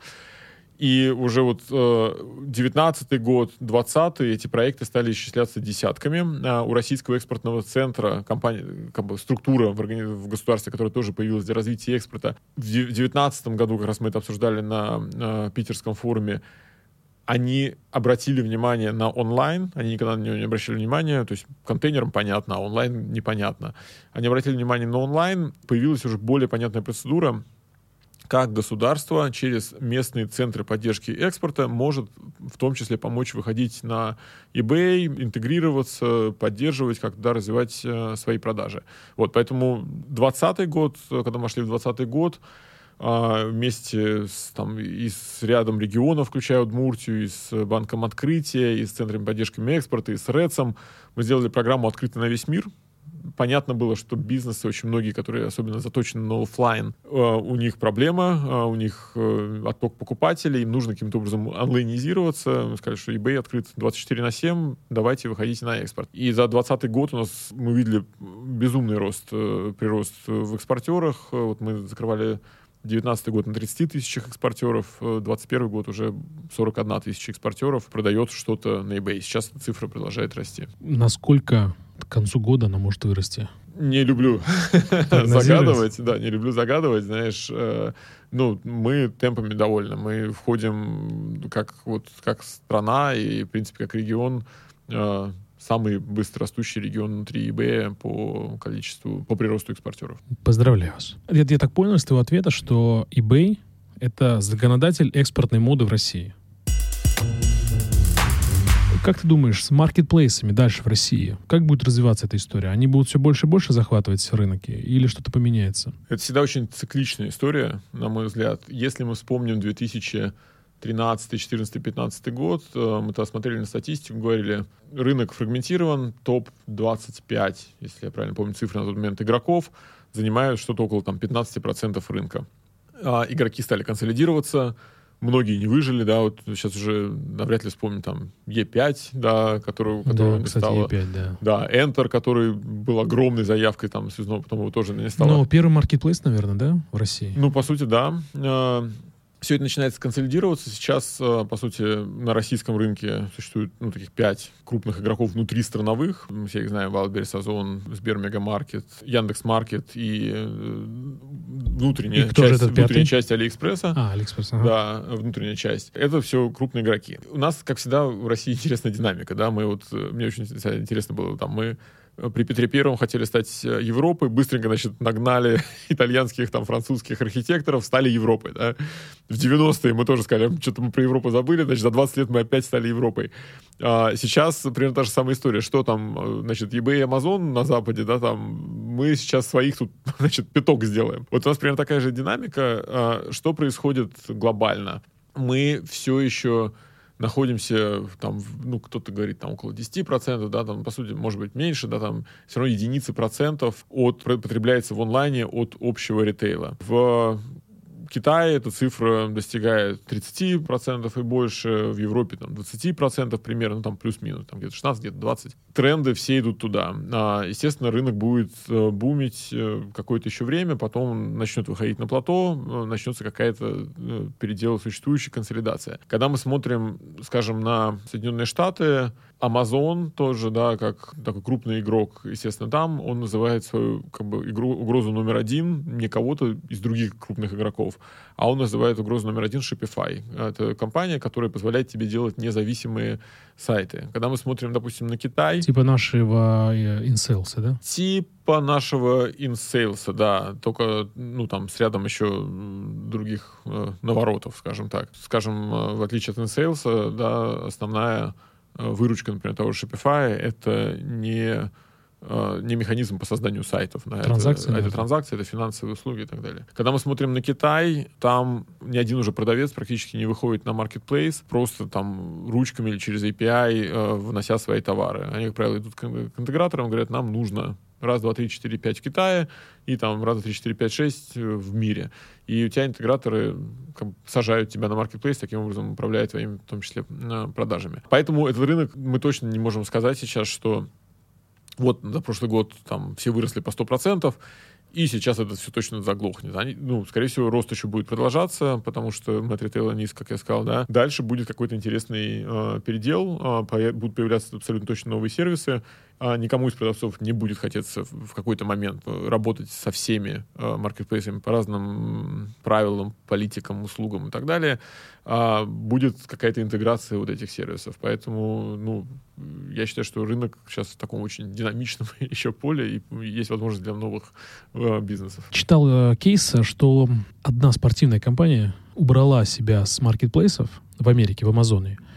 Speaker 1: И уже вот э, 19 год, 20 эти проекты стали исчисляться десятками. А у Российского экспортного центра, компания, как бы структура в, органи- в государстве, которая тоже появилась для развития экспорта, в 2019 году, как раз мы это обсуждали на, на питерском форуме, они обратили внимание на онлайн, они никогда на него не обращали внимания, то есть контейнерам понятно, а онлайн непонятно. Они обратили внимание на онлайн, появилась уже более понятная процедура, как государство через местные центры поддержки экспорта может в том числе помочь выходить на eBay, интегрироваться, поддерживать, когда развивать э, свои продажи. Вот, поэтому 2020 год, э, когда мы шли в 2020 год, а, вместе с, там, и с рядом регионов, включая Удмуртию, и с Банком Открытия, и с Центрами поддержки экспорта, и с РЭЦом, мы сделали программу «Открыто на весь мир», понятно было, что бизнесы, очень многие, которые особенно заточены на офлайн, э, у них проблема, э, у них э, отток покупателей, им нужно каким-то образом онлайнизироваться. Сказали, что eBay открыт 24 на 7, давайте выходите на экспорт. И за 2020 год у нас мы видели безумный рост, прирост в экспортерах. Вот мы закрывали 19 год на 30 тысячах экспортеров, э, 21 год уже 41 тысяча экспортеров продает что-то на eBay. Сейчас цифра продолжает расти.
Speaker 2: Насколько к концу года она может вырасти?
Speaker 1: Не люблю загадывать, да, не люблю загадывать, знаешь, э, ну, мы темпами довольны, мы входим как вот как страна и, в принципе, как регион, э, самый быстрорастущий регион внутри eBay по количеству, по приросту экспортеров.
Speaker 2: Поздравляю вас. Я, я так понял из твоего ответа, что eBay — это законодатель экспортной моды в России. Как ты думаешь, с маркетплейсами дальше в России, как будет развиваться эта история? Они будут все больше и больше захватывать рынок или что-то поменяется?
Speaker 1: Это всегда очень цикличная история, на мой взгляд. Если мы вспомним 2013, 2014, 2015 год, э, мы тогда смотрели на статистику, говорили, рынок фрагментирован, топ-25, если я правильно помню цифры на тот момент, игроков занимают что-то около там, 15% рынка. А игроки стали консолидироваться, многие не выжили, да, вот сейчас уже навряд ли вспомним там E5, да, которую, которого
Speaker 2: Да,
Speaker 1: не
Speaker 2: кстати,
Speaker 1: стало.
Speaker 2: E5, да.
Speaker 1: Да, Enter, который был огромной заявкой там связного, потом его тоже не стало.
Speaker 2: Ну, первый маркетплейс, наверное, да, в России?
Speaker 1: Ну, по сути, да. Все это начинает консолидироваться. Сейчас, э, по сути, на российском рынке существует ну, таких пять крупных игроков внутри страновых. Мы все их знаем. Wildberries, Озон, Сбер, Мегамаркет, Яндекс.Маркет и э, внутренняя,
Speaker 2: И кто же
Speaker 1: часть,
Speaker 2: этот пятый?
Speaker 1: внутренняя часть Алиэкспресса.
Speaker 2: А, Алиэкспресс, ага.
Speaker 1: Да, внутренняя часть. Это все крупные игроки. У нас, как всегда, в России интересная динамика, да, мы вот, э, мне очень интересно было, там, мы при Петре Первом хотели стать э, Европой, быстренько, значит, нагнали итальянских, там, французских архитекторов, стали Европой, да. В 90-е мы тоже сказали, что-то мы про Европу забыли, значит, за 20 лет мы опять стали Европой. А сейчас примерно та же самая история. Что там, э, значит, eBay и Amazon на Западе, да, там, мы сейчас своих тут, значит, пяток сделаем. Вот у нас примерно такая же динамика. А, Что происходит глобально? Мы все еще находимся там, ну, кто-то говорит, там, около 10%, да, там, по сути, может быть, меньше, да, там, все равно единицы процентов от, потребляется в онлайне от общего ритейла. В Китае эта цифра достигает 30% и больше, в Европе там 20% примерно, ну, там плюс-минус, там где-то 16, где-то 20. Тренды все идут туда. А, естественно, рынок будет э, бумить э, какое-то еще время, потом начнет выходить на плато, э, начнется какая-то передел существующая консолидация. Когда мы смотрим, скажем, на Соединенные Штаты, Amazon тоже, да, как такой крупный игрок, естественно, там он называет свою как бы игру, угрозу номер один не кого-то из других крупных игроков, а он называет угрозу номер один Shopify. Это компания, которая позволяет тебе делать независимые сайты. Когда мы смотрим, допустим, на Китай...
Speaker 2: Типа нашего э, InSales, да?
Speaker 1: Типа нашего InSales, да. Только, ну, там, с рядом еще других э, наворотов, скажем так. Скажем, э, в отличие от InSales, да, основная Э, выручка, например, того же Shopify, это не не механизм по созданию сайтов. Да,
Speaker 2: транзакции,
Speaker 1: это, это транзакции, это финансовые услуги и так далее. Когда мы смотрим на Китай, там ни один уже продавец практически не выходит на marketplace, просто там ручками или через API э, внося свои товары. Они, как правило, идут к, к интеграторам, говорят, нам нужно раз, два, три, четыре, пять в Китае и там раз, два, три, четыре, пять, шесть в мире. И у тебя интеграторы как сажают тебя на маркетплейс, таким образом управляют твоими, в том числе, продажами. Поэтому этот рынок мы точно не можем сказать сейчас, что вот за прошлый год там все выросли по 100%, и сейчас это все точно заглохнет. Они, ну, скорее всего, рост еще будет продолжаться, потому что мы от ритейла низ, как я сказал, да. Дальше будет какой-то интересный э, передел, э, будут появляться абсолютно точно новые сервисы, а никому из продавцов не будет хотеться в какой-то момент э, работать со всеми э, маркетплейсами по разным правилам, политикам, услугам и так далее. А будет какая-то интеграция вот этих сервисов. Поэтому, ну, я считаю, что рынок сейчас в таком очень динамичном еще поле, и есть возможность для новых э, бизнесов.
Speaker 2: Читал кейс, что одна спортивная компания убрала себя с маркетплейсов в Америке, в Амазоне, а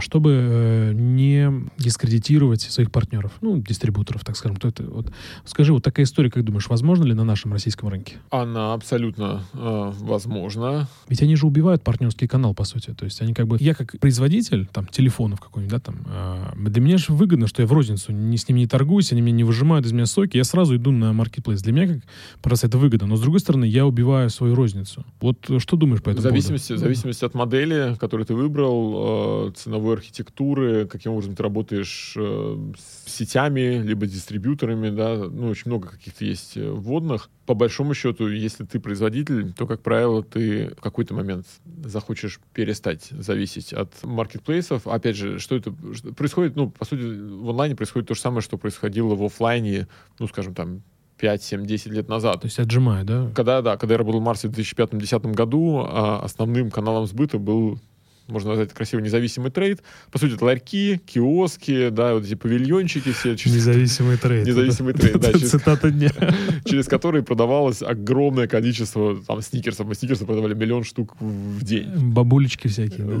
Speaker 2: чтобы э, не дискредитировать своих партнеров, ну, дистрибуторов, так скажем. То это, вот, скажи, вот такая история, как думаешь, возможна ли на нашем российском рынке?
Speaker 1: Она абсолютно э, возможна.
Speaker 2: Ведь они же убивают партнерский канал, по сути. То есть они как бы... Я как производитель там телефонов какой-нибудь, да, там, э, для меня же выгодно, что я в розницу не, с ними не торгуюсь, они мне не выжимают из меня соки, я сразу иду на маркетплейс. Для меня как просто это выгодно. Но с другой стороны, я убиваю свою розницу. Вот что думаешь по этому
Speaker 1: в зависимости, поводу? В зависимости от модели, которую ты выбрал, э, ценовой архитектуры, каким образом ты работаешь э, с сетями, либо дистрибьюторами, да, ну, очень много каких-то есть э, вводных. По большому счету, если ты производитель, то, как правило, ты в какой-то момент захочешь перестать зависеть от маркетплейсов. Опять же, что это происходит, ну, по сути, в онлайне происходит то же самое, что происходило в офлайне, ну, скажем, там, 5, 7, 10 лет назад.
Speaker 2: То есть отжимаю, да?
Speaker 1: Когда, да, когда я работал в Марсе в 2005-2010 году, а основным каналом сбыта был можно назвать красиво независимый trade. По сути, это ларьки, киоски, да, вот эти павильончики все.
Speaker 2: Через... Независимый trade.
Speaker 1: Независимый trade, да.
Speaker 2: Через... Цитата дня.
Speaker 1: Через которые продавалось огромное количество там сникерсов. Мы сникерсы продавали миллион штук в день.
Speaker 2: Бабулечки всякие, да?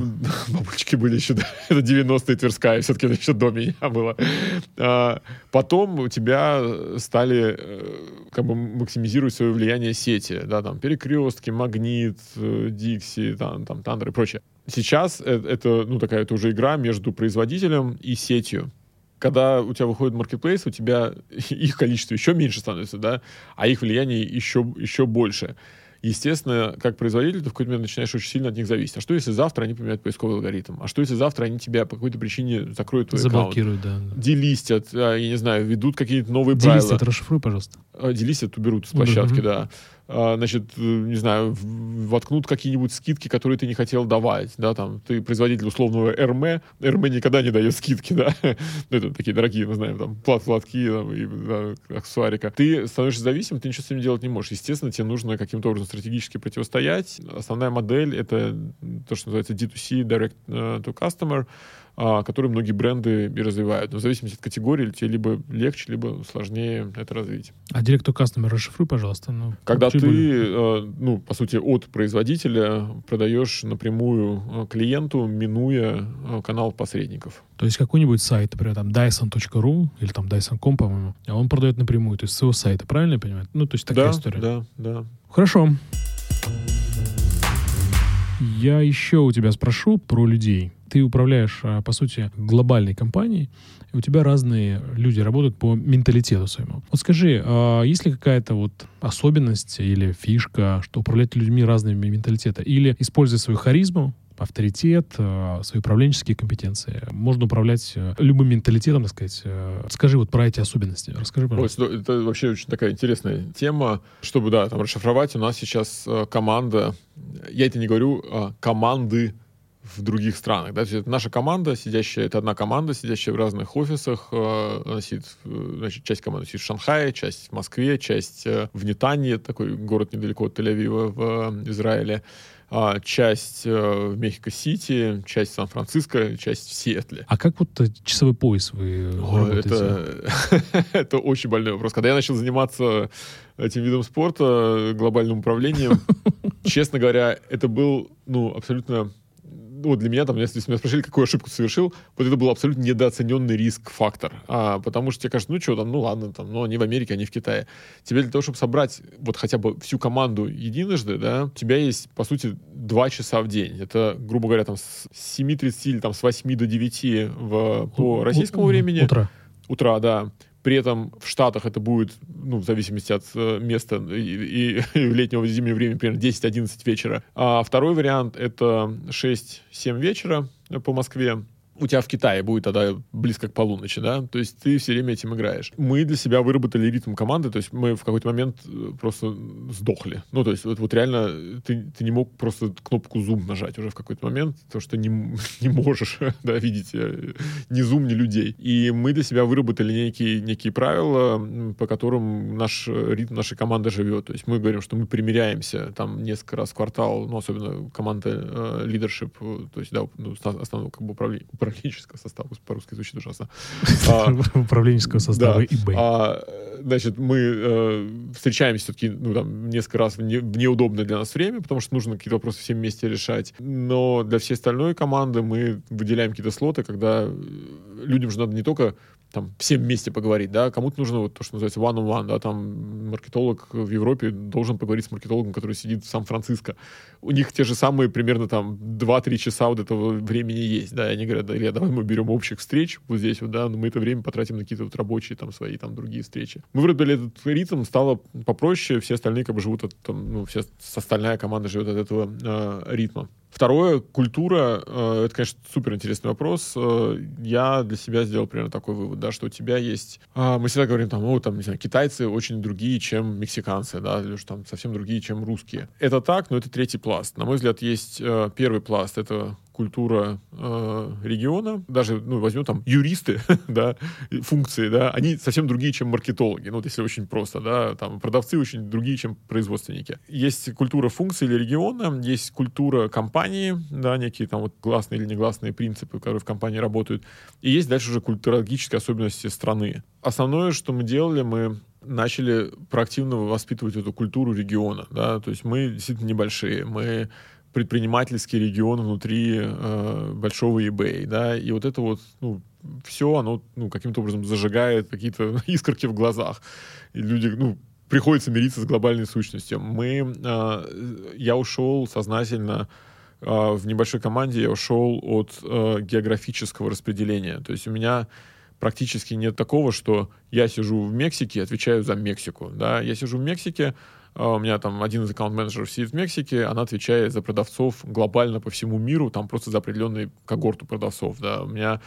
Speaker 1: Бабулечки были еще, да. Это 90-е Тверская, все-таки это еще до меня было. А, потом у тебя стали э, как бы максимизировать свое влияние сети, да, там, перекрестки, магнит, э, Дикси, там, там, Тандер и прочее. Сейчас э, это, ну, такая это уже игра между производителем и сетью. Когда у тебя выходит маркетплейс, у тебя их количество еще меньше становится, да, а их влияние еще, еще больше. Естественно, как производитель, ты в какой-то момент начинаешь очень сильно от них зависеть. А что, если завтра они поменяют поисковый алгоритм? А что, если завтра они тебя по какой-то причине закроют твой
Speaker 2: Заблокируют, аккаунт? да.
Speaker 1: Делистят, а, я не знаю, ведут какие-то новые Делистят, правила.
Speaker 2: Делистят, расшифруй, пожалуйста.
Speaker 1: А, делистят, уберут с площадки, uh-huh. да. А, значит, э, не знаю, воткнут какие-нибудь скидки, которые ты не хотел давать, да, там, ты производитель условного РМ, РМ никогда не дает скидки, да, ну, это такие дорогие, мы знаем, там, плат платки, там, и, да, аксессуарика. Ты становишься зависимым, ты ничего с этим делать не можешь. Естественно, тебе нужно каким-то образом стратегически противостоять. Основная модель — это то, что называется D2C, Direct э, to Customer, которые многие бренды и развивают. Но в зависимости от категории тебе либо легче, либо сложнее это развить.
Speaker 2: А директор customer расшифруй, пожалуйста. Ну,
Speaker 1: Когда ты, э, ну, по сути, от производителя продаешь напрямую э, клиенту, минуя э, канал посредников.
Speaker 2: То есть какой-нибудь сайт, например, там dyson.ru или там dyson.com, по-моему, а он продает напрямую, то есть с его сайта, правильно я понимаю? Ну, то есть такая
Speaker 1: да,
Speaker 2: история.
Speaker 1: Да, да.
Speaker 2: Хорошо. Я еще у тебя спрошу про людей ты управляешь, а, по сути, глобальной компанией, и у тебя разные люди работают по менталитету своему. Вот скажи, а есть ли какая-то вот особенность или фишка, что управлять людьми разными менталитета? Или, используя свою харизму, авторитет, а, свои управленческие компетенции. Можно управлять э, любым менталитетом, так сказать. Э, скажи вот про эти особенности. Расскажи, пожалуйста.
Speaker 1: Ой, это вообще очень такая интересная тема. Чтобы, да, там расшифровать, у нас сейчас э, команда, я это не говорю, команды в других странах. Да? То есть это наша команда, сидящая, это одна команда, сидящая в разных офисах. Э, она сидит, э, значит, часть команды сидит в Шанхае, часть в Москве, часть э, в Нетанье, такой город недалеко от Тель-Авива в Израиле а, часть в Мехико-Сити, часть в Сан-Франциско, часть в Сиэтле.
Speaker 2: А как вот часовой пояс вы О,
Speaker 1: это, это очень больной вопрос. Когда я начал заниматься этим видом спорта, глобальным управлением, честно говоря, это был ну, абсолютно ну, вот для меня, там, если меня спросили, какую ошибку совершил, вот это был абсолютно недооцененный риск-фактор. А, потому что тебе кажется, ну что там, ну ладно, там, ну они в Америке, они в Китае. Тебе для того, чтобы собрать вот хотя бы всю команду единожды, да, у тебя есть, по сути, два часа в день. Это, грубо говоря, там с 7.30 или там с 8 до 9 в, по российскому времени.
Speaker 2: Утро.
Speaker 1: Утра, да. При этом в Штатах это будет, ну, в зависимости от э, места и, и, и летнего и зимнего времени, примерно 10-11 вечера. А второй вариант — это 6-7 вечера по Москве у тебя в Китае будет тогда близко к полуночи, да, то есть ты все время этим играешь. Мы для себя выработали ритм команды, то есть мы в какой-то момент э, просто сдохли. Ну, то есть вот, вот реально ты, ты не мог просто кнопку Zoom нажать уже в какой-то момент, потому что не, не можешь, да, видеть э, ни Zoom, ни людей. И мы для себя выработали некие, некие правила, по которым наш ритм нашей команды живет. То есть мы говорим, что мы примеряемся там несколько раз в квартал, ну, особенно команда э, leadership, то есть, да, ну, основного как бы управления управленческого состава, по-русски звучит ужасно.
Speaker 2: А, управленческого состава eBay.
Speaker 1: А, значит, мы э, встречаемся все-таки ну, там, несколько раз в, неудобное для нас время, потому что нужно какие-то вопросы всем вместе решать. Но для всей остальной команды мы выделяем какие-то слоты, когда людям же надо не только там всем вместе поговорить, да, кому-то нужно вот то, что называется one-on-one, да, там маркетолог в Европе должен поговорить с маркетологом, который сидит в Сан-Франциско. У них те же самые примерно там 2-3 часа вот этого времени есть, да, и они говорят, да, Илья, давай мы берем общих встреч вот здесь вот, да, но мы это время потратим на какие-то вот рабочие там свои там другие встречи. Мы выбрали этот ритм, стало попроще, все остальные как бы живут от, там, ну, вся остальная команда живет от этого э, ритма. Второе, культура, э, это, конечно, супер интересный вопрос. Э, я для себя сделал примерно такой вывод, да, что у тебя есть... Э, мы всегда говорим, там, ну, там, не знаю, китайцы очень другие, чем мексиканцы, да, или уж там совсем другие, чем русские. Это так, но это третий пласт. На мой взгляд, есть первый пласт, это культура э, региона, даже, ну, возьмем там юристы, да, функции, да, они совсем другие, чем маркетологи, ну, вот если очень просто, да, там продавцы очень другие, чем производственники. Есть культура функции или региона, есть культура компании, да, некие там вот гласные или негласные принципы, которые в компании работают, и есть дальше уже культурологические особенности страны. Основное, что мы делали, мы начали проактивно воспитывать эту культуру региона, да, то есть мы действительно небольшие, мы предпринимательский регион внутри э, большого eBay, да, и вот это вот, ну, все, оно, ну, каким-то образом зажигает какие-то искорки в глазах. И люди, ну, приходится мириться с глобальной сущностью. Мы, э, я ушел сознательно э, в небольшой команде, я ушел от э, географического распределения. То есть у меня практически нет такого, что я сижу в Мексике, отвечаю за Мексику, да, я сижу в Мексике, у меня там один из аккаунт-менеджеров сидит в Мексике, она отвечает за продавцов глобально по всему миру, там просто за определенный когорту продавцов, да. У меня а,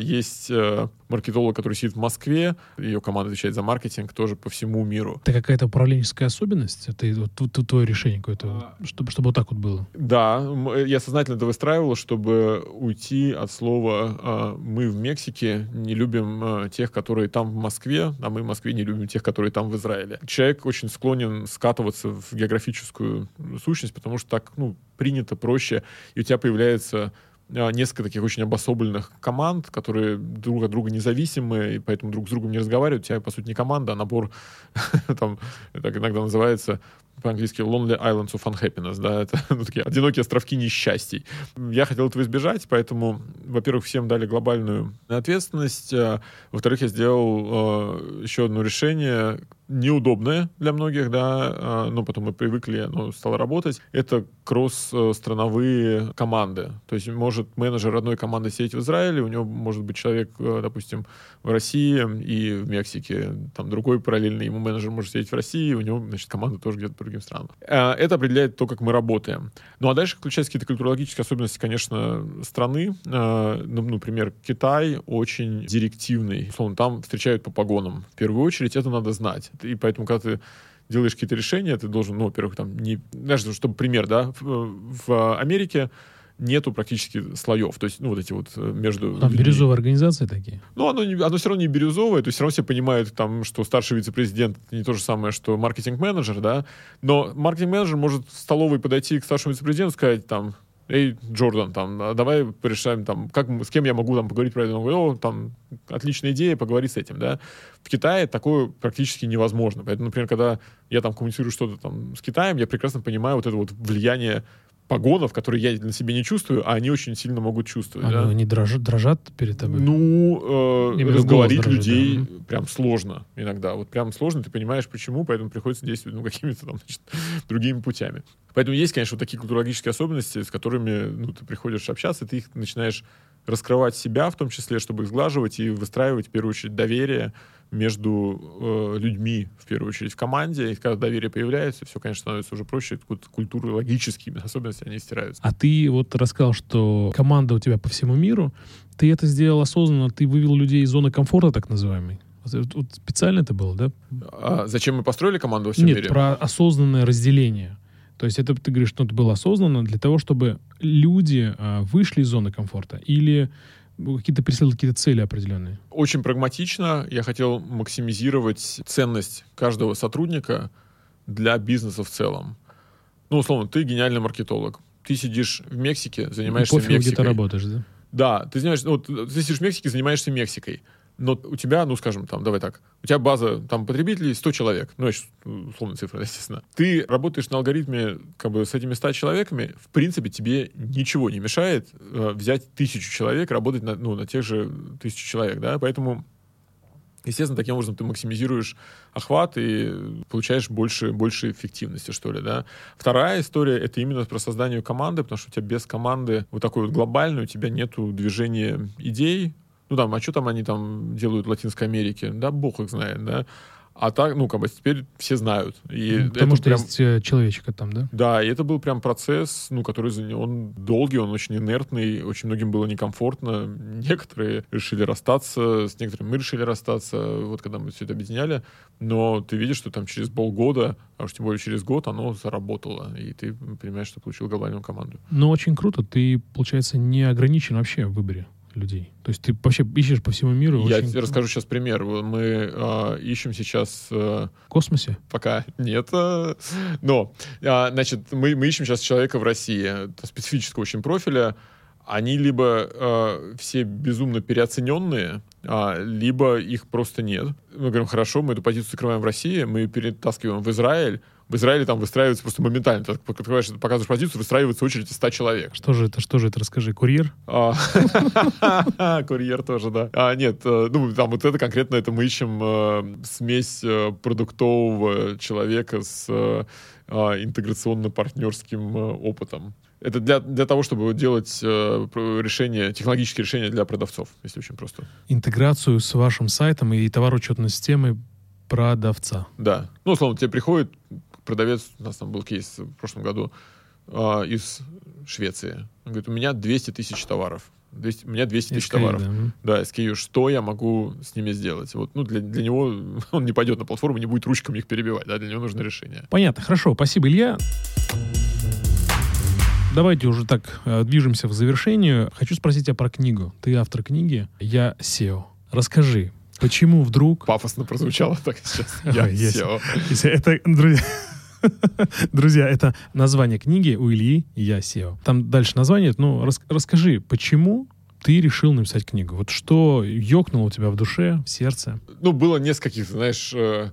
Speaker 1: есть э, маркетолог, который сидит в Москве, ее команда отвечает за маркетинг тоже по всему миру.
Speaker 2: Это какая-то управленческая особенность? Это вот, твое решение какое-то, а... чтобы, чтобы вот так вот было?
Speaker 1: Да, я сознательно это выстраивал, чтобы уйти от слова а, «мы в Мексике не любим тех, которые там в Москве, а мы в Москве не любим тех, которые там в Израиле». Человек очень склонен скатываться в географическую сущность, потому что так ну, принято проще, и у тебя появляется а, несколько таких очень обособленных команд, которые друг от друга независимы, и поэтому друг с другом не разговаривают. У тебя, по сути, не команда, а набор, там, так иногда называется по-английски Lonely Islands of Unhappiness, да, это ну, такие одинокие островки несчастий. Я хотел этого избежать, поэтому, во-первых, всем дали глобальную ответственность, а, во-вторых, я сделал э, еще одно решение, неудобное для многих, да, а, но потом мы привыкли, оно стало работать. Это кросс-страновые команды. То есть может менеджер одной команды сидеть в Израиле, у него может быть человек, э, допустим, в России и в Мексике, там другой параллельный ему менеджер может сидеть в России, у него, значит, команда тоже где-то по другим странам. А, это определяет то, как мы работаем. Ну, а дальше включаются какие-то культурологические особенности, конечно, страны. А, ну, например, Китай очень директивный. Условно, там встречают по погонам. В первую очередь это надо знать. И поэтому, когда ты делаешь какие-то решения, ты должен, ну, во-первых, там, не... Знаешь, чтобы пример, да, в, в Америке нету практически слоев. То есть, ну, вот эти вот э, между...
Speaker 2: Там
Speaker 1: людьми.
Speaker 2: бирюзовые организации такие.
Speaker 1: Ну, оно, оно все равно не бирюзовое, то есть все равно все понимают, там, что старший вице-президент не то же самое, что маркетинг-менеджер, да, но маркетинг-менеджер может в столовой подойти к старшему вице-президенту и сказать, там, эй, Джордан, там, а давай порешаем, там, как, с кем я могу там поговорить про это? Он говорит, о, там, отличная идея, поговори с этим, да. В Китае такое практически невозможно. Поэтому, например, когда я там коммуницирую что-то там с Китаем, я прекрасно понимаю вот это вот влияние погонов, которые я на себе не чувствую, а они очень сильно могут чувствовать. да.
Speaker 2: Они дрожат, дрожат перед тобой.
Speaker 1: Ну, э,
Speaker 2: Именно
Speaker 1: разговорить
Speaker 2: дрожит,
Speaker 1: людей
Speaker 2: да.
Speaker 1: прям сложно иногда. Вот прям сложно, ты понимаешь, почему, поэтому приходится действовать ну, какими-то там, значит, другими путями. Поэтому есть, конечно, вот такие культурологические особенности, с которыми ну, ты приходишь общаться, ты их начинаешь раскрывать себя в том числе, чтобы их сглаживать и выстраивать, в первую очередь, доверие между э, людьми, в первую очередь, в команде. И когда доверие появляется, все, конечно, становится уже проще. Культ- Культуры логические особенности, они стираются.
Speaker 2: А ты вот рассказал, что команда у тебя по всему миру. Ты это сделал осознанно, ты вывел людей из зоны комфорта, так называемой. Вот, вот специально это было, да?
Speaker 1: А зачем мы построили команду во всем
Speaker 2: Нет,
Speaker 1: мире?
Speaker 2: про осознанное разделение. То есть это ты говоришь, что это было осознанно для того, чтобы люди а, вышли из зоны комфорта или какие-то преследовали какие-то цели определенные.
Speaker 1: Очень прагматично. Я хотел максимизировать ценность каждого сотрудника для бизнеса в целом. Ну, условно, ты гениальный маркетолог. Ты сидишь в Мексике, занимаешься
Speaker 2: Пофиг, где ты
Speaker 1: Мексикой.
Speaker 2: работаешь, да?
Speaker 1: Да, ты занимаешься, ну, вот, ты сидишь в Мексике, занимаешься Мексикой. Но у тебя, ну, скажем, там, давай так, у тебя база там потребителей 100 человек, ну, щас, условная цифра, естественно. Ты работаешь на алгоритме как бы с этими 100 человеками, в принципе, тебе ничего не мешает э, взять тысячу человек, работать на, ну, на тех же тысячу человек, да, поэтому Естественно, таким образом ты максимизируешь охват и получаешь больше, больше эффективности, что ли, да. Вторая история — это именно про создание команды, потому что у тебя без команды вот такой вот глобальной у тебя нету движения идей. Ну, там, а что там они там делают в Латинской Америке? Да, бог их знает, да. А так, ну, как бы теперь все знают. И
Speaker 2: Ну, Потому что
Speaker 1: прям-
Speaker 2: есть э, человечек там, да?
Speaker 1: да, и это был прям процесс, ну, который он долгий, он очень инертный, очень многим было некомфортно. Некоторые решили расстаться, с некоторыми мы решили расстаться, вот когда мы все это объединяли. Но ты видишь, что там через полгода, а уж тем более через год, оно заработало. И ты понимаешь, что получил глобальную команду.
Speaker 2: Но очень круто, ты, получается, не ограничен вообще в выборе людей. То есть ты вообще ищешь по всему миру.
Speaker 1: Я
Speaker 2: очень-
Speaker 1: тебе расскажу сейчас пример. Мы а, ищем сейчас э,
Speaker 2: В космосе?
Speaker 1: Пока нет. э, Но, а, значит, мы, мы ищем сейчас человека в России, специфического очень профиля. Они либо э, все безумно переоцененные, а, либо их просто нет. Мы говорим, хорошо, мы эту позицию закрываем в России, мы ее перетаскиваем в Израиль. В Израиле там выстраивается просто моментально. Ты открываешь, показываешь позицию, выстраивается очередь из 100 человек.
Speaker 2: Что же это? Что же это? Расскажи. Курьер?
Speaker 1: А, Курьер тоже, да. А, нет, э, ну, там вот это конкретно, это мы ищем э, смесь э, продуктового человека с а, интеграционно-партнерским опытом. Это для, для того, чтобы делать э, решения, технологические решения для продавцов, если очень просто.
Speaker 2: Интеграцию с вашим сайтом и товароучетной системой продавца.
Speaker 1: Да. Ну, условно, тебе приходит продавец, у нас там был кейс в прошлом году, а, из Швеции. Он говорит, у меня 200 тысяч товаров. 200 у меня 200 тысяч товаров.
Speaker 2: да.
Speaker 1: Да, SKU, что я могу с ними сделать? Вот, ну, для, для него он не пойдет на платформу, не будет ручками их перебивать, да, для него нужно решение.
Speaker 2: Понятно, хорошо, спасибо, Илья. Давайте уже так э, движемся в завершению. Хочу спросить тебя про книгу. Ты автор книги «Я SEO». Расскажи, почему вдруг...
Speaker 1: Пафосно прозвучало так сейчас. Я. SEO.
Speaker 2: Это, друзья, друзья, это название книги у Ильи «Я SEO». Там дальше название. Ну, рас- расскажи, почему ты решил написать книгу? Вот что ёкнуло у тебя в душе, в сердце?
Speaker 1: Ну, было несколько каких-то, знаешь, э,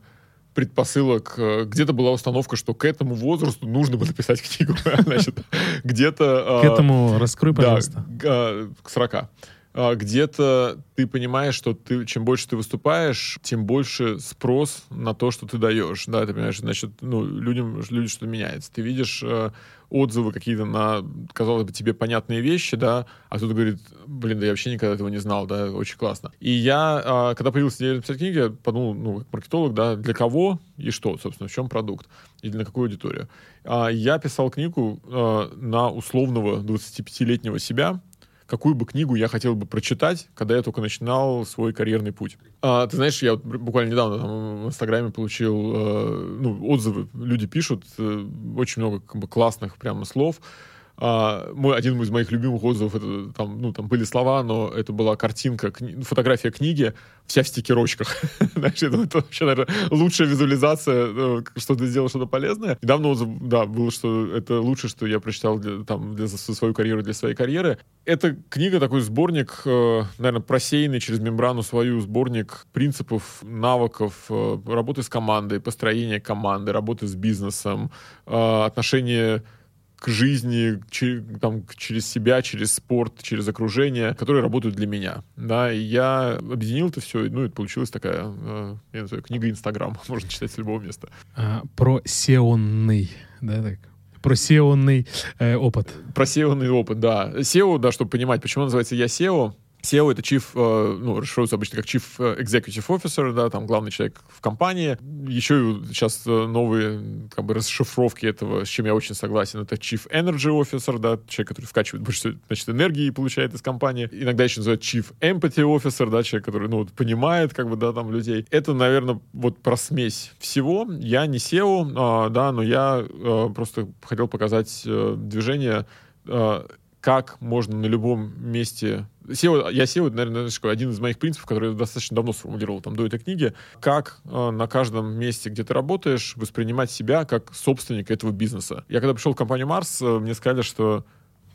Speaker 1: предпосылок. Э, Где-то была установка, что к этому возрасту нужно бы написать книгу. Значит, где-то...
Speaker 2: К
Speaker 1: э,
Speaker 2: этому раскрой, пожалуйста.
Speaker 1: Да, к 40. А, Где-то ты понимаешь, что ты, чем больше ты выступаешь, тем больше спрос на то, что ты даешь. Да, ты понимаешь, значит, ну, людям, люди что-то меняется. Ты видишь э, отзывы какие-то на, казалось бы, тебе понятные вещи, да, а кто-то говорит, блин, да я вообще никогда этого не знал, да, очень классно. И я, а, когда появилась идея написать книги, я подумал, ну, как маркетолог, да, для кого и что, собственно, в чем продукт и для какую аудиторию. А, Я писал книгу а, на условного 25-летнего себя, какую бы книгу я хотел бы прочитать, когда я только начинал свой карьерный путь. А, ты знаешь, я вот буквально недавно там, в Инстаграме получил э, ну, отзывы, люди пишут, э, очень много как бы, классных прямо слов. А, мой, один из моих любимых отзывов, это там, ну, там были слова, но это была картинка, кни, фотография книги, вся в стикерочках. Знаешь, это, это вообще, наверное, лучшая визуализация, ну, что ты сделал что-то полезное. Недавно отзыв, да, было, что это лучшее, что я прочитал для, там, для свою карьеру, для своей карьеры. Эта книга такой сборник, э, наверное, просеянный через мембрану свою сборник принципов, навыков, э, работы с командой, построения команды, работы с бизнесом, э, отношения к жизни, там, через себя, через спорт, через окружение, которые работают для меня. Да, и я объединил это все, ну, это получилась такая, э, я называю, книга Инстаграм, можно читать с любого места.
Speaker 2: А, про сеонный, да, так? Про SEO э, опыт.
Speaker 1: Про SEO опыт, да. SEO, да, чтобы понимать, почему называется я SEO, SEO — это Chief, э, ну, расшифровывается обычно как Chief э, Executive Officer, да, там главный человек в компании. Еще сейчас э, новые как бы расшифровки этого, с чем я очень согласен, это Chief Energy Officer, да, человек, который вкачивает больше значит, энергии и получает из компании. Иногда еще называют Chief Empathy Officer, да, человек, который, ну, понимает, как бы, да, там, людей. Это, наверное, вот про смесь всего. Я не SEO, а, да, но я просто хотел показать движение как можно на любом месте... SEO, я SEO, наверное, один из моих принципов, который я достаточно давно сформулировал там, до этой книги, как э, на каждом месте, где ты работаешь, воспринимать себя как собственника этого бизнеса. Я когда пришел в компанию Марс, э, мне сказали, что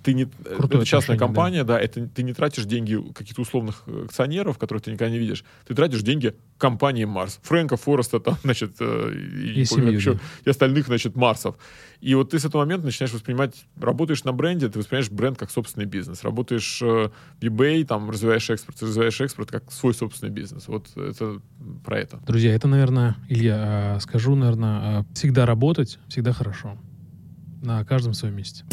Speaker 1: ты не, Крутое это частная компания, да. да, это ты не тратишь деньги каких-то условных акционеров, которых ты никогда не видишь. Ты тратишь деньги компании Марс. Фрэнка Фореста, там, значит, э, и, и, семью, еще, да. и остальных, значит, Марсов. И вот ты с этого момента начинаешь воспринимать, работаешь на бренде, ты воспринимаешь бренд как собственный бизнес. Работаешь э, в eBay, там, развиваешь экспорт, развиваешь экспорт как свой собственный бизнес. Вот это про это.
Speaker 2: Друзья, это, наверное, Илья, скажу, наверное, всегда работать, всегда хорошо. На каждом своем месте.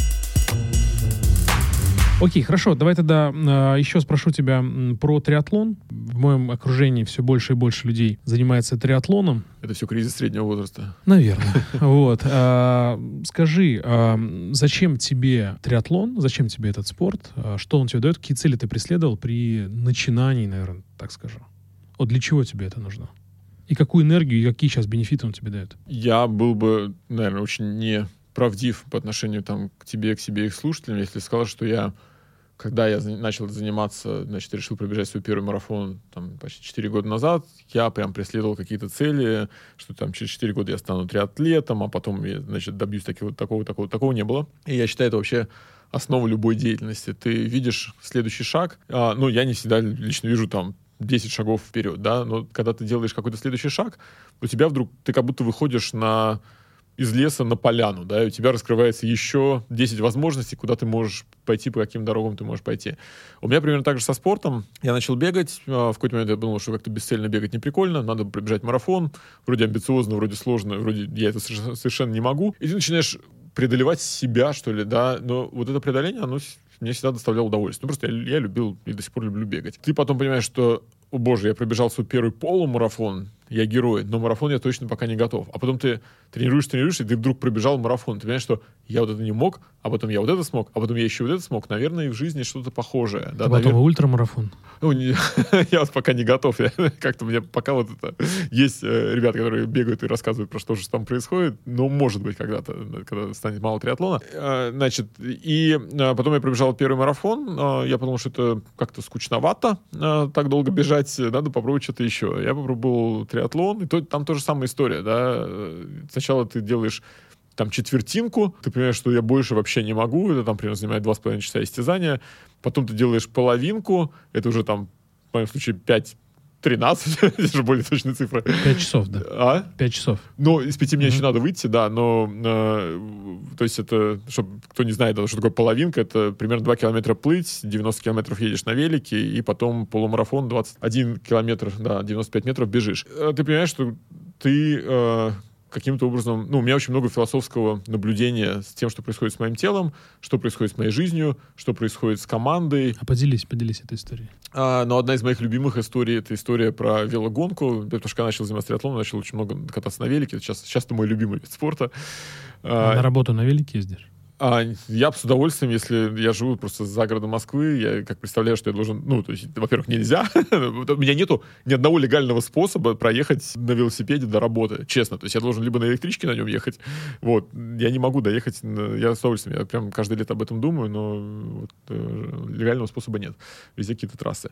Speaker 2: Окей, хорошо, давай тогда э, еще спрошу тебя про триатлон. В моем окружении все больше и больше людей занимается триатлоном.
Speaker 1: Это все кризис среднего возраста.
Speaker 2: Наверное. Вот. А, скажи, а, зачем тебе триатлон? Зачем тебе этот спорт? А, что он тебе дает? Какие цели ты преследовал при начинании, наверное, так скажу? Вот для чего тебе это нужно? И какую энергию, и какие сейчас бенефиты он тебе дает?
Speaker 1: Я был бы, наверное, очень не правдив по отношению там, к тебе, к себе, их слушателям, если сказал, что я, когда я начал заниматься, значит, решил пробежать свой первый марафон там, почти 4 года назад, я прям преследовал какие-то цели, что там через 4 года я стану триатлетом, а потом я, значит, добьюсь такого, такого, такого, такого не было. И я считаю, это вообще основа любой деятельности. Ты видишь следующий шаг. А, ну, я не всегда лично вижу там 10 шагов вперед, да, но когда ты делаешь какой-то следующий шаг, у тебя вдруг, ты как будто выходишь на из леса на поляну, да, и у тебя раскрывается еще 10 возможностей, куда ты можешь пойти, по каким дорогам ты можешь пойти. У меня примерно так же со спортом. Я начал бегать, а, в какой-то момент я думал, что как-то бесцельно бегать не прикольно, надо пробежать марафон, вроде амбициозно, вроде сложно, вроде я это совершенно не могу. И ты начинаешь преодолевать себя, что ли, да, но вот это преодоление, оно мне всегда доставляло удовольствие. Ну, просто я, я любил и до сих пор люблю бегать. Ты потом понимаешь, что, о боже, я пробежал свой первый полумарафон, я герой, но марафон я точно пока не готов. А потом ты тренируешь, тренируешь, и ты вдруг пробежал марафон. Ты понимаешь, что я вот это не мог, а потом я вот это смог, а потом я еще вот это смог. Наверное, и в жизни что-то похожее. Да,
Speaker 2: а потом
Speaker 1: наверное...
Speaker 2: ультрамарафон.
Speaker 1: Ну, не, я вот пока не готов. Я, как-то мне пока вот это... Есть э, ребята, которые бегают и рассказывают про что же там происходит. Но может быть когда-то, когда станет мало триатлона. Э, значит, и э, потом я пробежал первый марафон. Э, я подумал, что это как-то скучновато э, так долго бежать. Надо попробовать что-то еще. Я попробовал триатлон, и то, там тоже самая история, да. Сначала ты делаешь там четвертинку, ты понимаешь, что я больше вообще не могу, это там примерно занимает два с половиной часа истязания, потом ты делаешь половинку, это уже там, в моем случае, 5 13, это же более точная цифра.
Speaker 2: 5 часов, да.
Speaker 1: А?
Speaker 2: 5 часов.
Speaker 1: Ну, из 5 мне еще надо выйти, да, но, э, то есть это, чтобы кто не знает, что такое половинка, это примерно 2 километра плыть, 90 километров едешь на велике, и потом полумарафон 21 километр, да, 95 метров бежишь. Э, ты понимаешь, что ты э, каким-то образом, ну, у меня очень много философского наблюдения с тем, что происходит с моим телом, что происходит с моей жизнью, что происходит с командой.
Speaker 2: А поделись, поделись этой историей.
Speaker 1: А, но одна из моих любимых историй — это история про велогонку, потому что когда начал заниматься триатлоном, начал очень много кататься на велике. Сейчас, сейчас это мой любимый вид спорта.
Speaker 2: А, а на работу на велике ездишь?
Speaker 1: А, я с удовольствием, если я живу просто за городом Москвы, я как представляю, что я должен, ну, то есть, во-первых, нельзя, у меня нету ни одного легального способа проехать на велосипеде до работы, честно, то есть я должен либо на электричке на нем ехать, вот, я не могу доехать, я с удовольствием, я прям каждое лето об этом думаю, но вот, э, легального способа нет, везде какие-то трассы.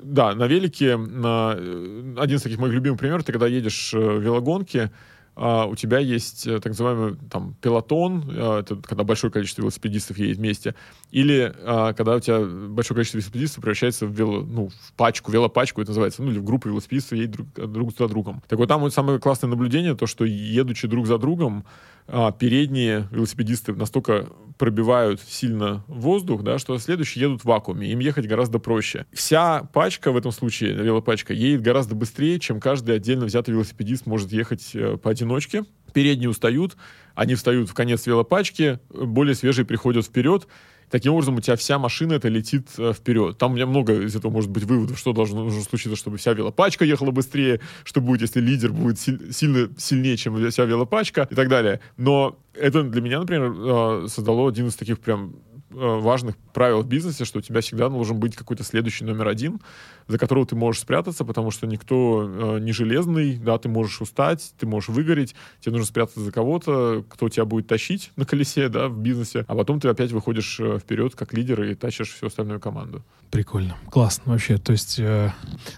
Speaker 1: Да, на велике, на... Э, один из таких моих любимых примеров, ты когда едешь э, в велогонке, Uh, у тебя есть uh, так называемый там пилотон, uh, это когда большое количество велосипедистов едет вместе, или когда у тебя большое количество велосипедистов превращается в, вело, ну, в пачку, велопачку это называется, ну или в группу велосипедистов едет друг, друг за другом. Так вот там вот самое классное наблюдение, то, что едучи друг за другом, а, передние велосипедисты настолько пробивают сильно воздух, да, что следующие едут в вакууме, им ехать гораздо проще. Вся пачка в этом случае, велопачка, едет гораздо быстрее, чем каждый отдельно взятый велосипедист может ехать э, поодиночке. Передние устают, они встают в конец велопачки, более свежие приходят вперед, Таким образом, у тебя вся машина это летит э, вперед. Там у меня много из этого может быть выводов, что должно нужно случиться, чтобы вся велопачка ехала быстрее, что будет, если лидер будет си- сильно сильнее, чем вся велопачка и так далее. Но это для меня, например, э, создало один из таких прям важных правил в бизнесе, что у тебя всегда должен быть какой-то следующий номер один, за которого ты можешь спрятаться, потому что никто э, не железный, да, ты можешь устать, ты можешь выгореть, тебе нужно спрятаться за кого-то, кто тебя будет тащить на колесе, да, в бизнесе, а потом ты опять выходишь э, вперед как лидер и тащишь всю остальную команду.
Speaker 2: Прикольно, классно вообще. То есть э,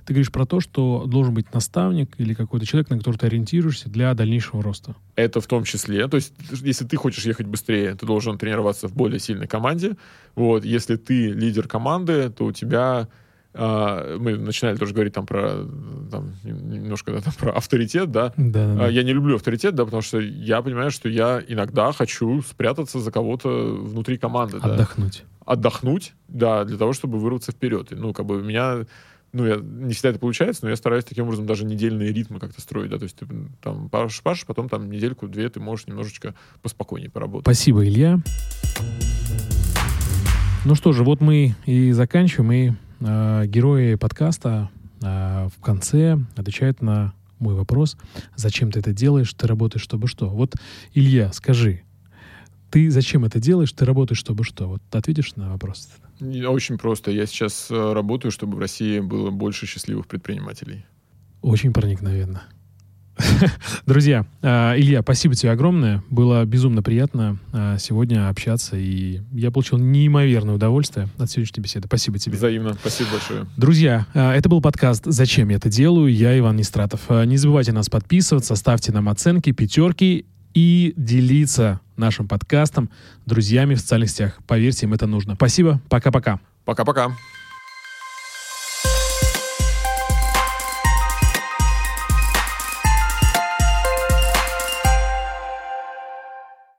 Speaker 2: ты говоришь про то, что должен быть наставник или какой-то человек, на которого ты ориентируешься для дальнейшего роста.
Speaker 1: Это в том числе. То есть если ты хочешь ехать быстрее, ты должен тренироваться в более сильной команде. Вот, если ты лидер команды, то у тебя Uh, мы начинали тоже говорить там про там, немножко да, там, про авторитет,
Speaker 2: да. Да,
Speaker 1: да. Uh, я не люблю авторитет, да, потому что я понимаю, что я иногда хочу спрятаться за кого-то внутри команды.
Speaker 2: Отдохнуть.
Speaker 1: Да. Отдохнуть, да, для того, чтобы вырваться вперед. И, ну, как бы у меня ну, я, не всегда это получается, но я стараюсь таким образом даже недельные ритмы как-то строить, да, то есть ты там пашешь, пашешь, потом там недельку-две ты можешь немножечко поспокойнее поработать.
Speaker 2: Спасибо, Илья. Ну что же, вот мы и заканчиваем, и э, герои подкаста э, в конце отвечают на мой вопрос, зачем ты это делаешь, ты работаешь, чтобы что. Вот, Илья, скажи, ты зачем это делаешь, ты работаешь, чтобы что? Вот ответишь на вопрос?
Speaker 1: Очень просто. Я сейчас э, работаю, чтобы в России было больше счастливых предпринимателей.
Speaker 2: Очень проникновенно. Друзья, а, Илья, спасибо тебе огромное. Было безумно приятно а, сегодня общаться, и я получил неимоверное удовольствие от сегодняшней беседы. Спасибо тебе.
Speaker 1: Взаимно. Спасибо большое.
Speaker 2: Друзья, а, это был подкаст «Зачем я это делаю?» Я Иван Нестратов. Не забывайте нас подписываться, ставьте нам оценки, пятерки и делиться нашим подкастом друзьями в социальных сетях. Поверьте, им это нужно. Спасибо. Пока-пока.
Speaker 1: Пока-пока.